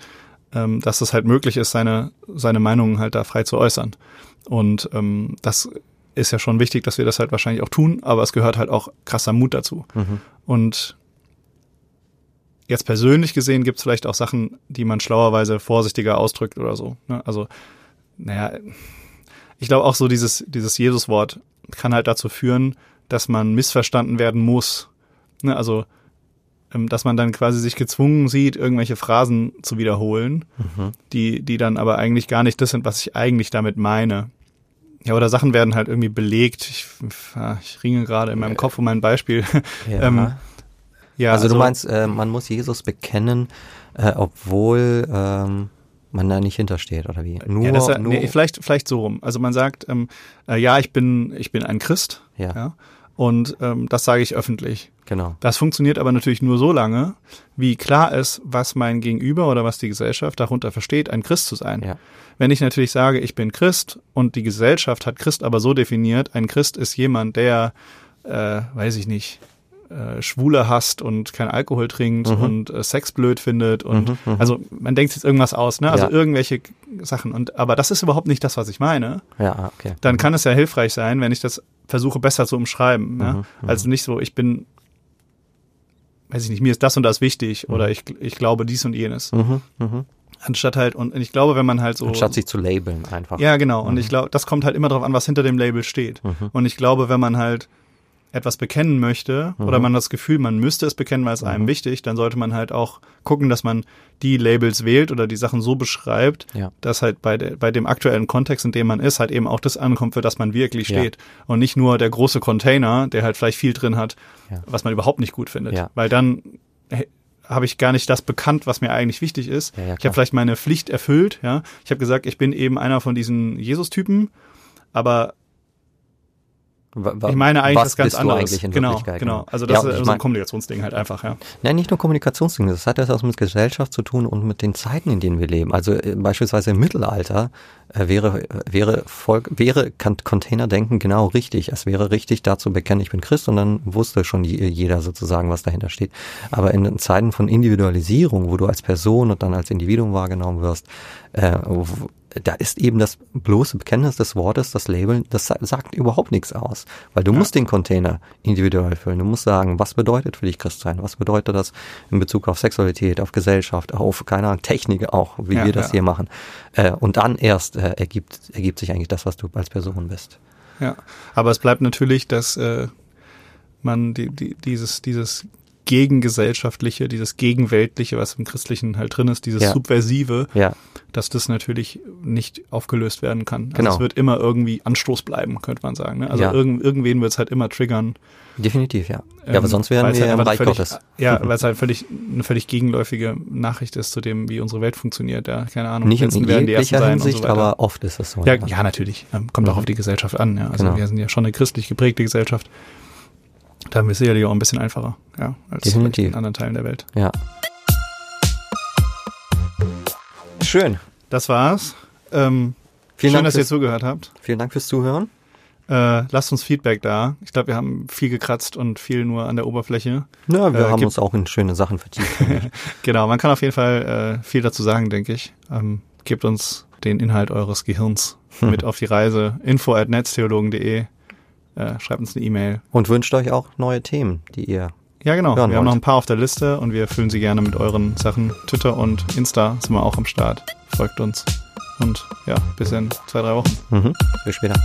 ähm, dass es halt möglich ist, seine, seine Meinungen halt da frei zu äußern. Und ähm, das ist ja schon wichtig, dass wir das halt wahrscheinlich auch tun, aber es gehört halt auch krasser Mut dazu. Mhm. Und jetzt persönlich gesehen gibt es vielleicht auch Sachen, die man schlauerweise vorsichtiger ausdrückt oder so. Ne? Also, naja, ich glaube auch so dieses, dieses Jesus-Wort kann halt dazu führen, dass man missverstanden werden muss. Ne? Also, ähm, dass man dann quasi sich gezwungen sieht, irgendwelche Phrasen zu wiederholen, Mhm. die, die dann aber eigentlich gar nicht das sind, was ich eigentlich damit meine. Ja, oder Sachen werden halt irgendwie belegt. Ich, ja, ich ringe gerade in meinem Kopf um ein Beispiel. Ja. Ähm, ja, also, du meinst, äh, man muss Jesus bekennen, äh, obwohl ähm, man da nicht hintersteht, oder wie? Nur, ja, ist- nur nee, vielleicht, vielleicht so rum. Also man sagt, ähm, äh, ja, ich bin, ich bin ein Christ, ja, ja, und ähm, das sage ich öffentlich. genau. Das funktioniert aber natürlich nur so lange, wie klar ist, was mein Gegenüber oder was die Gesellschaft darunter versteht, ein Christ zu sein. Ja. Wenn ich natürlich sage, ich bin Christ und die Gesellschaft hat Christ aber so definiert, ein Christ ist jemand, der, äh, weiß ich nicht, äh, Schwule hasst und kein Alkohol trinkt Mhm. und äh, Sex blöd findet und Mhm, mhm. also man denkt jetzt irgendwas aus, ne? Also Ja. irgendwelche Sachen und aber das ist überhaupt nicht das, was ich meine. Ja, ah, okay. Dann kann es ja hilfreich sein, wenn ich das versuche besser zu umschreiben? Mhm, mhm. Also nicht so, ich bin weiß ich nicht, mir ist das und das wichtig oder ich, ich glaube dies und jenes. Mhm, mhm. Anstatt halt, und ich glaube, wenn man halt so. Anstatt sich zu labeln einfach. Ja, genau. Und Mhm. ich glaube, das kommt halt immer darauf an, was hinter dem Label steht. Mhm. Und ich glaube, wenn man halt etwas bekennen möchte oder Mhm. man das Gefühl, man müsste es bekennen, weil es einem Mhm. wichtig, dann sollte man halt auch gucken, dass man die Labels wählt oder die Sachen so beschreibt, Ja. dass halt bei, der, bei dem aktuellen Kontext, in dem man ist, halt eben auch das ankommt, für das man wirklich Ja. steht. Und nicht nur der große Container, der halt vielleicht viel drin hat, Ja. was man überhaupt nicht gut findet. Weil dann habe ich gar nicht das bekannt, was mir eigentlich wichtig ist. Ich habe vielleicht meine Pflicht erfüllt, ja. Ich habe gesagt, ich bin eben einer von diesen Jesus-Typen, aber Ich meine eigentlich was das ganz bist anderes. Eigentlich in genau, Wirklichkeit, genau. Also das Ja, ist so ein Kommunikationsding halt einfach, ja. Nein, nicht nur Kommunikationsdinge, das hat etwas mit Gesellschaft zu tun und mit den Zeiten, in denen wir leben. Also äh, beispielsweise im Mittelalter äh, wäre, wäre, Volk, wäre Containerdenken genau richtig. Es wäre richtig, da zu bekennen, ich bin Christ und dann wusste schon jeder sozusagen, was dahinter steht. Aber in Zeiten von Individualisierung, wo du als Person und dann als Individuum wahrgenommen wirst, äh, wo- da ist eben das bloße Bekenntnis des Wortes, das Label, das sa- sagt überhaupt nichts aus. Weil du musst den Container individuell füllen. Du musst sagen, was bedeutet für dich Christ sein? Was bedeutet das in Bezug auf Sexualität, auf Gesellschaft, auf, keine Ahnung, Technik auch, wie Ja, wir das ja. hier machen. Äh, und dann erst äh, ergibt, ergibt sich eigentlich das, was du als Person bist. Ja, aber es bleibt natürlich, dass äh, man die, die, dieses, dieses gegengesellschaftliche, dieses gegenweltliche, was im Christlichen halt drin ist, dieses Ja. Subversive, Ja, dass das natürlich nicht aufgelöst werden kann. Also Genau. es wird immer irgendwie Anstoß bleiben, könnte man sagen. Ne? Also Ja. irgend, irgendwen wird es halt immer triggern. definitiv, ja. Ähm, ja, aber sonst wären wir halt im Reich völlig, Gottes. Ja, weil es halt völlig, eine völlig gegenläufige Nachricht ist zu dem, wie unsere Welt funktioniert. Ja, keine Ahnung. Nicht in Letzten werden die Ersten jeglicher sein Hinsicht, und so aber oft ist es so. Ja, ja, natürlich. Ähm, kommt auch Mhm. auf die Gesellschaft an. Ja. Also Genau. wir sind ja schon eine christlich geprägte Gesellschaft. Da haben wir es sicherlich auch ein bisschen einfacher, ja, als Definitiv. in anderen Teilen der Welt. ja. Schön. Das war's. Ähm, Vielen schön, Dank dass ihr zugehört habt. Vielen Dank fürs Zuhören. Äh, lasst uns Feedback da. Ich glaube, wir haben viel gekratzt und viel nur an der Oberfläche. Ja, wir Äh, haben uns auch in schöne Sachen vertieft. Genau, man kann auf jeden Fall äh, viel dazu sagen, denke ich. Ähm, gebt uns den Inhalt eures Gehirns mit auf die Reise. Info at netztheologen.de. Äh, schreibt uns eine E-Mail. Und wünscht euch auch neue Themen, die ihr. Ja, genau. Hören wir haben wollt. noch ein paar auf der Liste und wir füllen sie gerne mit euren Sachen. Twitter und Insta sind wir auch am Start. Folgt uns. Und ja, bis in zwei, drei Wochen. Mhm. Bis später.